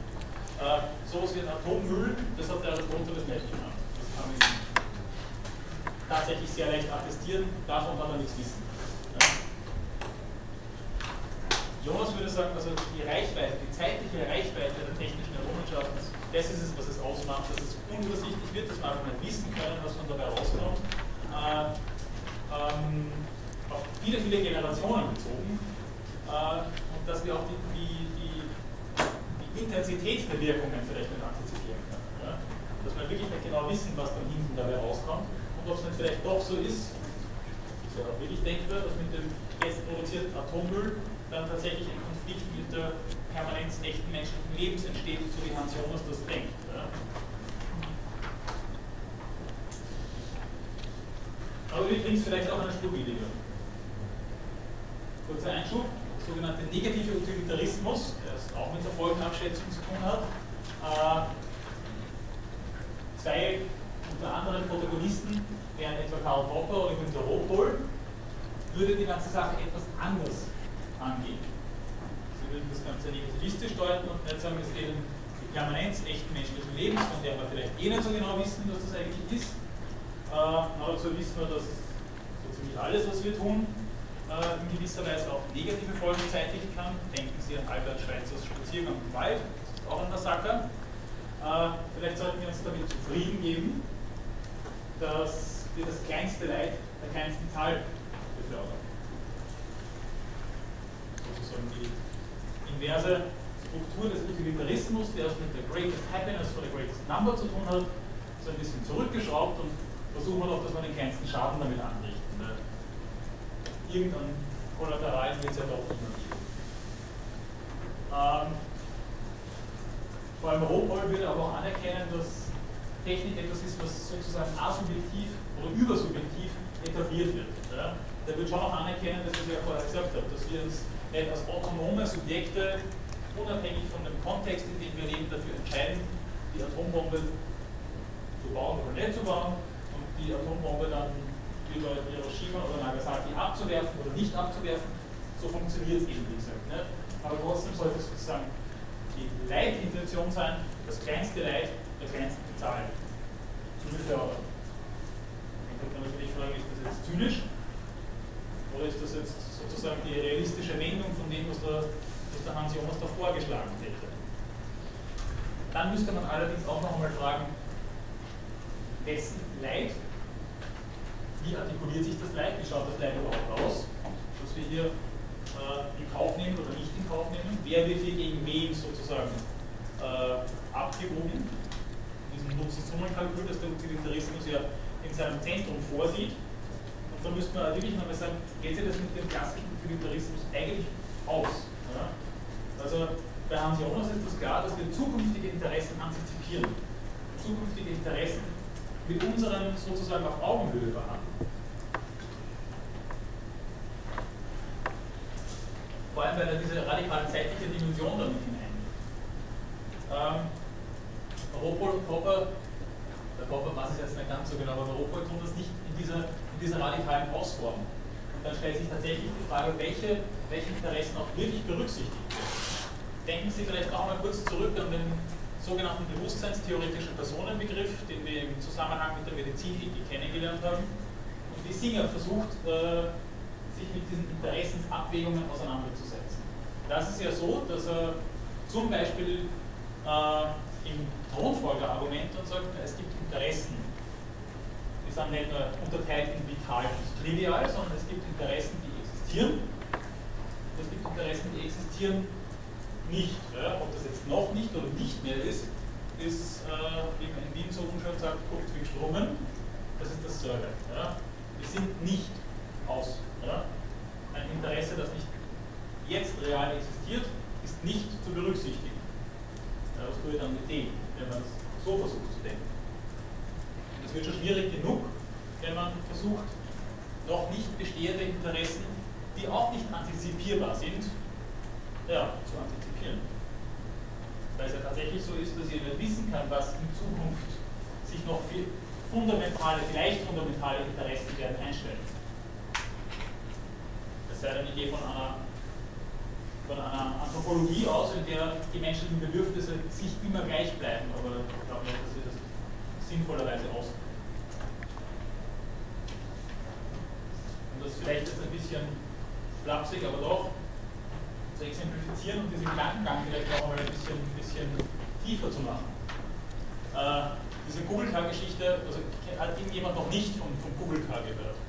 Äh, so etwas wie ein Atommüll, das hat der Aristoteles nicht gemacht. Man tatsächlich sehr leicht attestieren, davon kann man nichts wissen. Jonas würde sagen, also die Reichweite, die zeitliche Reichweite der technischen Errungenschaften, das ist es, was es ausmacht, dass es unübersichtlich wird, dass man nicht wissen können, was von dabei rauskommt. Äh, ähm, auf viele, viele Generationen bezogen äh, und dass wir auch die, die, die, die, Intensität der Wirkungen vielleicht nicht antizipieren können. Ja? Dass wir wirklich nicht genau wissen, was dann hinten dabei rauskommt und ob es nicht vielleicht doch so ist, ist ja auch wirklich denkbar, dass mit dem jetzt produzierten Atommüll dann tatsächlich ein Konflikt mit der Permanenz echten menschlichen Lebens entsteht, so wie Hans Jonas das denkt. Ja? Aber übrigens vielleicht auch eine Spur weniger. Kurzer Einschub sogenannte negative Utilitarismus, der es auch mit der Folgenabschätzung zu tun hat. Äh, zwei unter anderem Protagonisten wären etwa Karl Popper oder Günter Rothol, würde die ganze Sache etwas anders angehen. Sie würden das Ganze negativistisch deuten und nicht sagen, es geht um die Permanenz echten menschlichen Lebens, von der wir vielleicht eh nicht so genau wissen, was das eigentlich ist. Äh, aber so wissen wir, dass so ziemlich alles, was wir tun, äh, in gewisser Weise auch negative Folgen zeitigen kann. Denken Sie an Albert Schweitzers Spaziergang im Wald, das ist auch ein Massaker. Äh, vielleicht sollten wir uns damit zufrieden geben, dass wir das kleinste Leid der kleinsten Zahl befördern. Sozusagen die inverse Struktur des Utilitarismus, der es mit der Greatest Happiness for the Greatest Number zu tun hat, so ein bisschen zurückgeschraubt und versuchen wir doch, dass wir den kleinsten Schaden damit anrichten irgendein Kollateral wird es ja doch immer geben. Ähm, vor allem Rohpol würde aber auch anerkennen, dass Technik etwas ist, was sozusagen asubjektiv oder übersubjektiv etabliert wird. Ja? Der wird schon auch anerkennen, dass ich ja vorher gesagt habe, dass wir uns nicht als autonome Subjekte unabhängig von dem Kontext, in dem wir leben, dafür entscheiden, die Atombombe zu bauen oder nicht zu bauen und die Atombombe dann über Hiroshima oder Nagasaki abzuwerfen oder nicht abzuwerfen. So funktioniert es eben, wie gesagt. Ne? Aber trotzdem sollte es sozusagen die Leitintention sein, das kleinste Leid der kleinsten Zahl zu befördern. Dann könnte man natürlich fragen, ist das jetzt zynisch? Oder ist das jetzt sozusagen die realistische Wendung von dem, was der, was der Hans Jonas da vorgeschlagen hätte? Dann müsste man allerdings auch noch einmal fragen, wessen Leid wie artikuliert sich das Leid, wie schaut das Leid überhaupt aus, was wir hier äh, in Kauf nehmen oder nicht in Kauf nehmen, wer wird hier gegen wen sozusagen äh, abgewogen, diesem Nutzen-Summen-Kalkül, das der Utilitarismus ja in seinem Zentrum vorsieht. Und da müsste man wirklich nochmal sagen, geht sich das mit dem klassischen Utilitarismus eigentlich aus? Ja? Also bei Hans Jonas ist das klar, dass wir zukünftige Interessen antizipieren. Zukünftige Interessen mit unseren sozusagen auf Augenhöhe behandeln. Vor allem, weil er diese radikal zeitliche Dimension damit hineinnimmt. Ähm, Robol und Popper ganz so genau, aber Europa tun das nicht in dieser, in dieser radikalen Ausform. Und dann stellt sich tatsächlich die Frage, welche, welche Interessen auch wirklich berücksichtigt werden. Denken Sie vielleicht auch mal kurz zurück an den sogenannten bewusstseinstheoretischen Personenbegriff, den wir im Zusammenhang mit der Medizinethik kennengelernt haben. Und wie Singer versucht, äh, sich mit diesen Interessensabwägungen auseinanderzusetzen. Das ist ja so, dass er zum Beispiel äh, im Thronfolgerargument und sagt, es gibt Interessen, die sind nicht nur unterteilt in vital und trivial, sondern es gibt Interessen, die existieren. Und es gibt Interessen, die existieren nicht. Ja? Ob das jetzt noch nicht oder nicht mehr ist, ist, äh, wie man in Wien so unschön sagt, Kupft wie Strommen. Das ist das Survey. Ja? Wir sind nicht aus. Ja? Ein Interesse, das nicht jetzt real existiert, ist nicht zu berücksichtigen. Ja, was tue ich dann mit dem, wenn man es so versucht zu denken? Es wird schon schwierig genug, wenn man versucht, noch nicht bestehende Interessen, die auch nicht antizipierbar sind, ja, zu antizipieren. Weil es ja tatsächlich so ist, dass ihr nicht wissen kann, was in Zukunft sich noch für fundamentale, vielleicht fundamentale Interessen werden einstellen. Das sei denn, ich gehe von einer, von einer Anthropologie aus, in der die menschlichen Bedürfnisse sich immer gleich bleiben, aber ich glaube nicht, dass wir das sinnvollerweise aus. Und das vielleicht ist ein bisschen flapsig, aber doch, zu exemplifizieren und diesen Gedankengang vielleicht auch mal ein bisschen, ein bisschen tiefer zu machen. Äh, diese Google-Car-Geschichte, also hat irgendjemand noch nicht von, von Google-Car gehört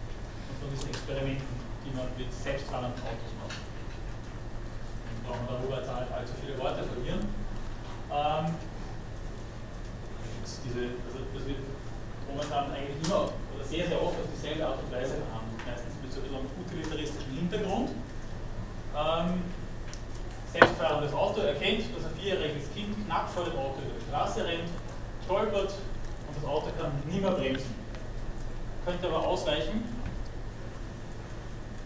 von diesen Experimenten, die man mit selbstfahrenden Autos macht. Brauchen darüber jetzt nicht allzu viele Worte verlieren. Ähm, diese, also das wird momentan eigentlich immer oder sehr, sehr oft auf dieselbe Art und Weise behandelt, meistens mit so einem utilitaristischen Hintergrund. Ähm, selbstfahrendes Auto erkennt, dass ein vierjähriges Kind knapp vor dem Auto über die Straße rennt, stolpert und das Auto kann nicht mehr bremsen. Könnte aber ausweichen,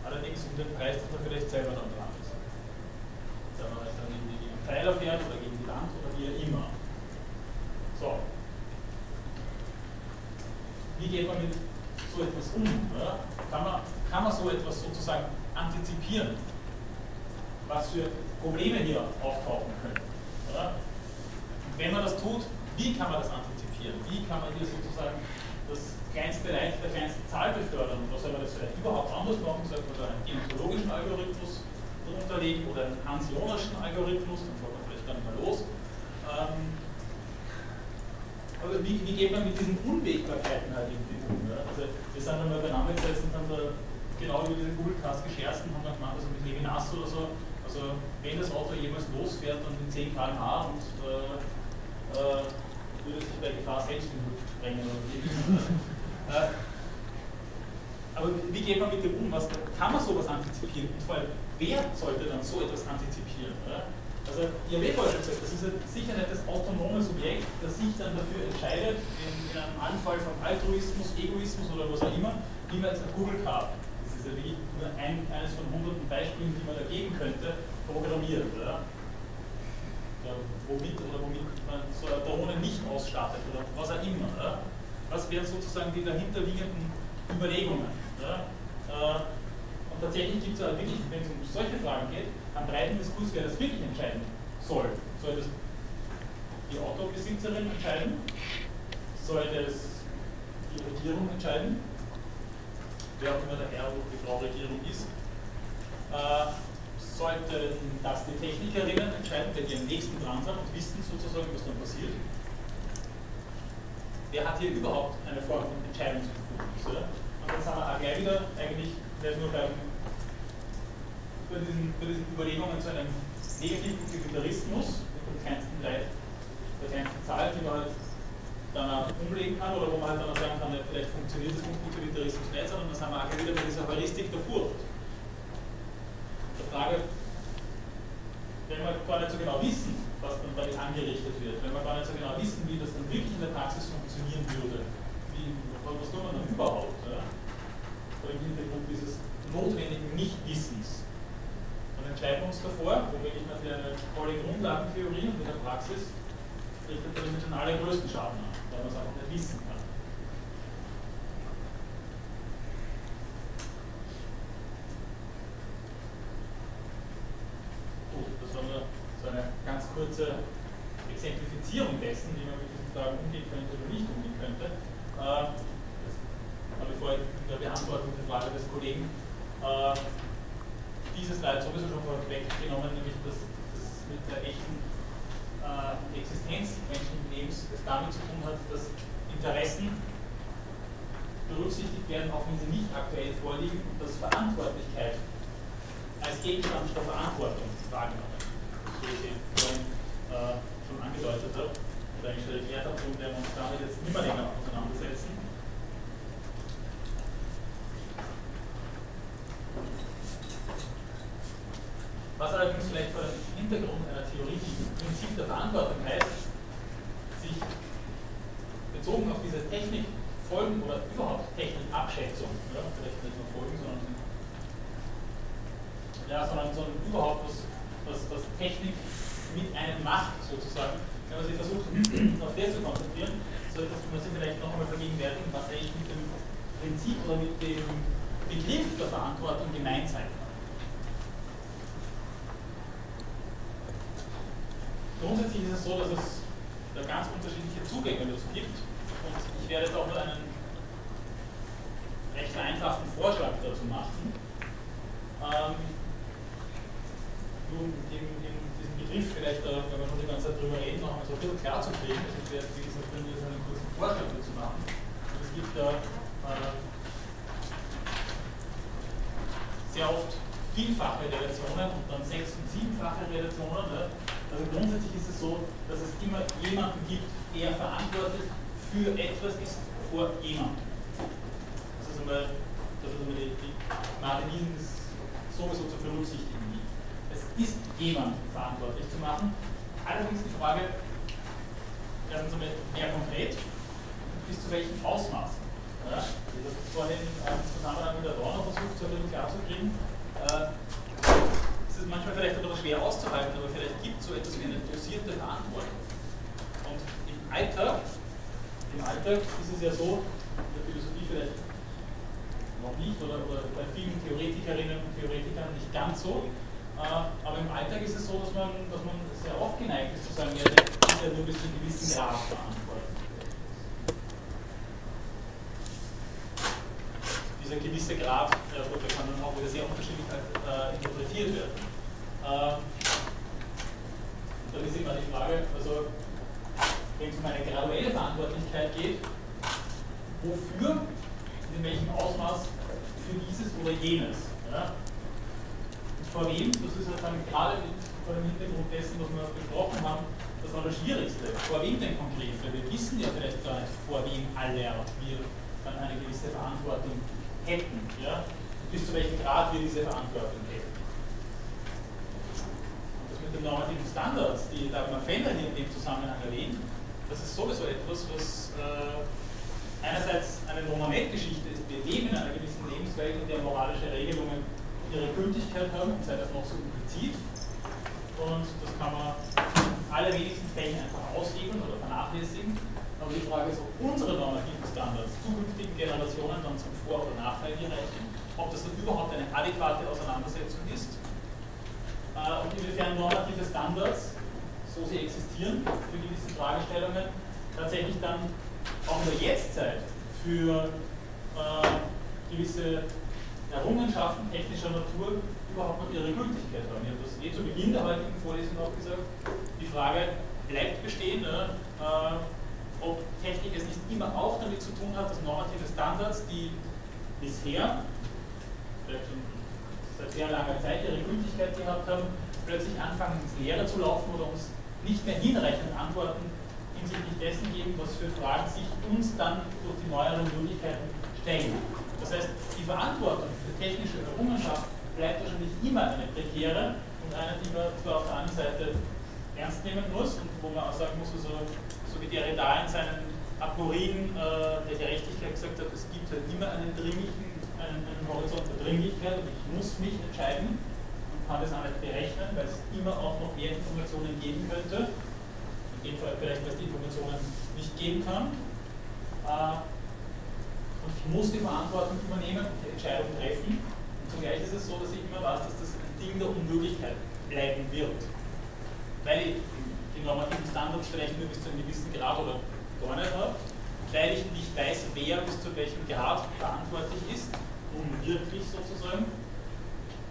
allerdings um den Preis, dass man vielleicht selber dann dran. Wenn man dann irgendwie gegen Pfeiler fährt oder gegen die Wand oder wie immer. So. Wie geht man mit so etwas um? Kann, man, kann man so etwas sozusagen antizipieren? Was für Probleme hier auftauchen können. Ja? wenn man das tut, wie kann man das antizipieren? Wie kann man hier sozusagen das kleinste Leid der kleinsten Zahl befördern? Oder soll man das vielleicht überhaupt anders machen? Soll man da einen deontologischen Algorithmus drunter oder einen Hans-Jonerschen Algorithmus? Dann fällt man vielleicht gar nicht mehr los. Ähm, aber wie, wie, geht man mit diesen Unwägbarkeiten halt irgendwie um? Ja? Also wir sind einmal beieinander gesetzt und haben da genau über diesen Google-Cast gescherzt und haben dann gemacht, also mit Levinas oder so, also wenn das Auto jemals losfährt und in 10 km/h und äh, äh, würde sich bei Gefahr selbst in die Luft sprengen oder äh, Aber wie geht man mit dem um? Was, kann man sowas antizipieren? Und vor allem, wer sollte dann so etwas antizipieren? Oder? Also, vorher schon gesagt, das ist sicher nicht das autonome Subjekt, das sich dann dafür entscheidet, in, in einem Anfall von Altruismus, Egoismus oder was auch immer, wie man jetzt eine Google Card ist ja wirklich nur ein, eines von hunderten Beispielen, die man da geben könnte, programmiert. Oder? Ja, womit oder womit man so eine Drohne nicht ausstattet oder was auch immer. Oder? Was wären sozusagen die dahinterliegenden Überlegungen? Oder? Und tatsächlich gibt es ja wirklich, wenn es um solche Fragen geht, einen breiten Diskurs, wer das wirklich entscheiden soll. Soll das die Autobesitzerin entscheiden? Soll das die Regierung entscheiden? wer auch immer der Herr oder die Frau Regierung ist, äh, sollten das die Technikerinnen entscheiden, die am nächsten dran sind und wissen sozusagen, was dann passiert. Wer hat hier überhaupt eine Form von Entscheidungsbefugnis? Und dann sind wir auch gleich wieder eigentlich nicht nur beim, bei, diesen, bei diesen Überlegungen zu einem negativen Utilitarismus, mit dem kleinsten Leid, der kleinsten Zahl, die man halt dann auch umlegen kann oder wo man halt dann auch sagen kann, vielleicht funktioniert das mit Utilitarismus nicht, sondern dann sind wir auch wieder bei dieser Heuristik der Furcht. Der Frage, wenn wir gar nicht so genau wissen, was dann damit angerichtet wird, wenn wir gar nicht so genau wissen, wie das dann wirklich in der Praxis funktionieren würde, wie, was tun wir dann überhaupt? Ja? Vor dem Hintergrund dieses notwendigen Nichtwissens. Entscheidungsverfahren, wo wirklich für eine tolle Grundlagentheorie und in der Praxis richtet man damit den allergrößten Schaden an, weil man es einfach nicht wissen kann. Gut, das war nur so eine ganz kurze Exemplifizierung dessen, wie man mit diesen Fragen umgehen könnte oder nicht umgehen könnte. Äh, das habe ich vorher in der Beantwortung der Frage des Kollegen äh, dieses Slide sowieso schon vorweggenommen, nämlich dass das mit der echten äh, Existenz menschlichen Lebens es damit zu tun hat, dass Interessen berücksichtigt werden, auch wenn sie nicht aktuell vorliegen und dass Verantwortlichkeit als Gegenstand der Verantwortung wahrgenommen wird. Wie ich vorhin äh, schon angedeutet habe oder eigentlich schon erklärt habe, und werden wir uns damit jetzt nicht mehr länger auseinandersetzen. Was allerdings vielleicht vor dem Hintergrund einer Theorie, die Prinzip der Verantwortung heißt, sich bezogen auf diese Technikfolgen oder überhaupt Technikabschätzung, ja, vielleicht nicht nur Folgen, sondern, ja, sondern, sondern überhaupt was, was, was Technik mit einem macht, sozusagen, wenn man sich versucht, auf das zu konzentrieren, sollte man sich vielleicht noch einmal vergegenwärtigen, was eigentlich mit dem Prinzip oder mit dem Begriff der Verantwortung gemeint sein Grundsätzlich ist es so, dass es da ganz unterschiedliche Zugänge dazu gibt und ich werde jetzt auch nur einen recht einfachen Vorschlag dazu machen. Ähm, nur um diesen Begriff vielleicht, da, wenn wir schon die ganze Zeit drüber reden, noch einmal so ein bisschen klar zu kriegen. Also ich werde, wie gesagt, jetzt einen kurzen Vorschlag dazu machen. Und es gibt da äh, sehr oft vielfache Relationen und dann sechs- und siebenfache Relationen. Ne? Also grundsätzlich ist es so, dass es immer jemanden gibt, der verantwortlich für etwas ist vor jemandem. Das ist einmal, das ist einmal die, die Martinism ist sowieso zu berücksichtigen. Es ist jemand verantwortlich zu machen. Allerdings die Frage, erstens einmal mehr konkret, bis zu welchem Ausmaß. Ja, ich habe vorhin im Zusammenhang mit der Donau versucht, so ein bisschen klarzukriegen. Äh, es ist manchmal vielleicht bisschen schwer auszuhalten, aber vielleicht gibt es so etwas wie eine dosierte Verantwortung. Und im Alltag, im Alltag ist es ja so, in der Philosophie vielleicht noch nicht oder, oder bei vielen Theoretikerinnen und Theoretikern nicht ganz so, äh, aber im Alltag ist es so, dass man, dass man sehr oft geneigt ist zu sagen, ja, der ist ja nur bis zu einem gewissen Grad verantwortlich. Dieser gewisse Grad, äh, der kann dann auch wieder sehr unterschiedlich äh, interpretiert werden. Ähm, dann ist immer die Frage, also wenn es um eine graduelle Verantwortlichkeit geht, wofür, in welchem Ausmaß für dieses oder jenes. Ja? Und vor wem, das ist dann gerade vor dem Hintergrund dessen, was wir besprochen haben, das Allerschwierigste. Vor wem denn konkret? Weil wir wissen ja vielleicht gar nicht, vor wem alle wir dann eine gewisse Verantwortung hätten. Ja? Bis zu welchem Grad wir diese Verantwortung hätten mit den normativen Standards, die Dagmar Fender hier in dem Zusammenhang erwähnt, das ist sowieso etwas, was äh, einerseits eine Momentgeschichte ist. Wir leben in einer gewissen Lebenswelt, in der moralische Regelungen ihre Gültigkeit haben, sei das noch so implizit. Und das kann man in allerwenigsten Fällen einfach aushebeln oder vernachlässigen. Aber die Frage ist, ob unsere normativen Standards zukünftigen Generationen dann zum Vor- oder Nachteil gereichen, ob das dann überhaupt eine adäquate Auseinandersetzung ist äh, und inwiefern normative Standards, so sie existieren, für gewisse Fragestellungen, tatsächlich dann auch in der Jetztzeit für äh, gewisse Errungenschaften technischer Natur überhaupt noch ihre Gültigkeit haben. Ich habe das eh zu Beginn der heutigen Vorlesung auch gesagt. Die Frage bleibt bestehen, ne? äh, ob Technik es nicht immer auch damit zu tun hat, dass normative Standards, die bisher, vielleicht schon seit sehr langer Zeit ihre Gültigkeit gehabt haben, plötzlich anfangen ins Leere zu laufen oder uns nicht mehr hinreichend Antworten hinsichtlich dessen geben, was für Fragen sich uns dann durch die neueren Möglichkeiten stellen. Das heißt, die Verantwortung für technische Errungenschaft bleibt wahrscheinlich immer eine prekäre und eine, die man zwar auf der anderen Seite ernst nehmen muss und wo man auch sagen muss, also, so wie Derrida in seinen Aporien äh, der Gerechtigkeit gesagt hat, es gibt halt immer einen dringlichen einen, einen Horizont der Dringlichkeit und ich muss mich entscheiden und kann das auch nicht berechnen, weil es immer auch noch mehr Informationen geben könnte. In dem Fall vielleicht, weil es die Informationen nicht geben kann. Äh, und ich muss die Verantwortung übernehmen und die Entscheidung treffen. Zugleich ist es so, dass ich immer weiß, dass das ein Ding der Unmöglichkeit bleiben wird. Weil ich normativen Standards vielleicht nur bis zu einem gewissen Grad oder gar nicht habe, weil ich nicht weiß, wer bis zu welchem Grad verantwortlich ist, unwirklich sozusagen.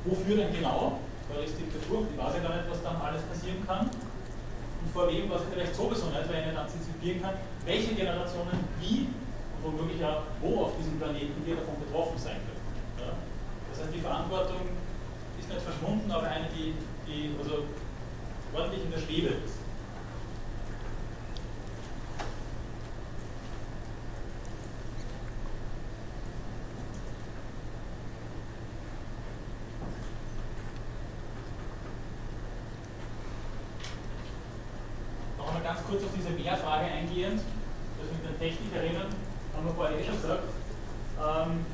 Wofür denn genau? Weil ich Diktatur, ich weiß ja gar nicht, was dann alles passieren kann. Und vor wem, was ich vielleicht sowieso nicht, weil ich nicht antizipieren kann, welche Generationen wie und womöglich auch wo auf diesem Planeten wir davon betroffen sein können. Das heißt, die Verantwortung ist nicht verschwunden, aber eine, die, die also ordentlich in der Schwebe ist. ganz kurz auf diese Mehrfrage eingehend, das mit den Technikerinnen, haben wir vorher eh schon gesagt. Ähm,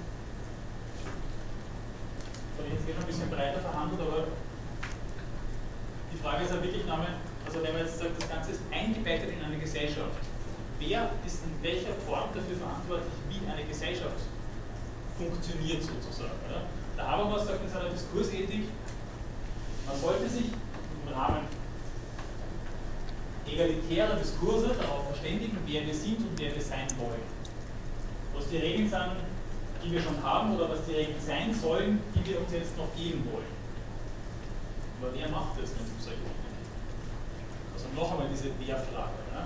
das habe ich jetzt eh schon ein bisschen breiter verhandelt, aber die Frage ist ja wirklich nochmal, also wenn man jetzt sagt, das Ganze ist eingebettet in eine Gesellschaft, wer ist in welcher Form dafür verantwortlich, wie eine Gesellschaft funktioniert sozusagen. Oder? Der Habermas sagt in seiner Diskursethik, man sollte sich im Rahmen egalitäre Diskurse darauf verständigen, wer wir sind und wer wir sein wollen. Was die Regeln sind, die wir schon haben oder was die Regeln sein sollen, die wir uns jetzt noch geben wollen. Aber wer macht das, wenn es um solche Dinge? Also noch einmal diese Wer-Frage. Ne?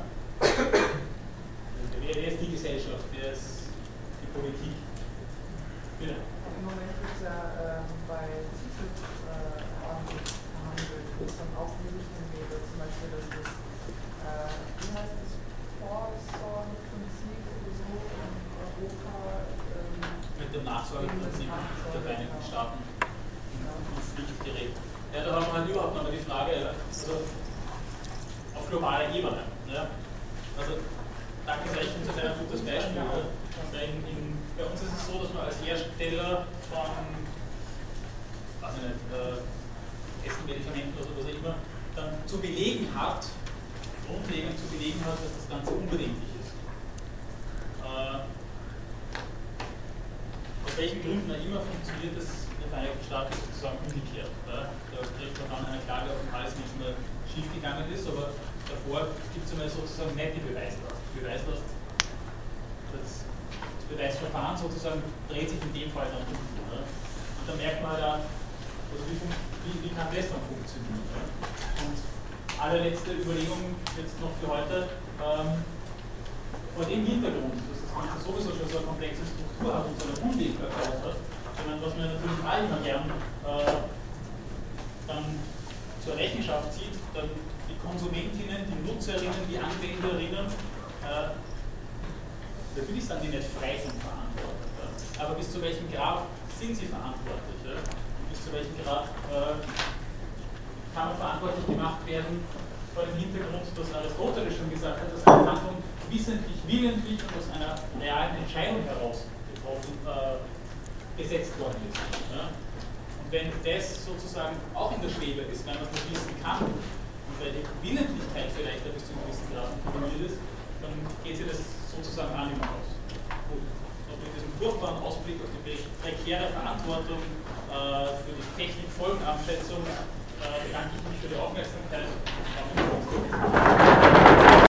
Wer, wer ist die Gesellschaft? Wer ist die Politik? Bitte. Im Moment ja äh, bei TTIP äh, ordentlich verhandelt, wo es dann auch Möglichkeiten gäbe, zum Beispiel, dass das äh, wie heißt das, Vorsorgeprinzip oder so in Europa? Ähm, mit dem Nachsorgeprinzip der Vereinigten Staaten Licht gerät. Ja, da haben wir halt überhaupt nochmal die Frage, also auf globaler Ebene.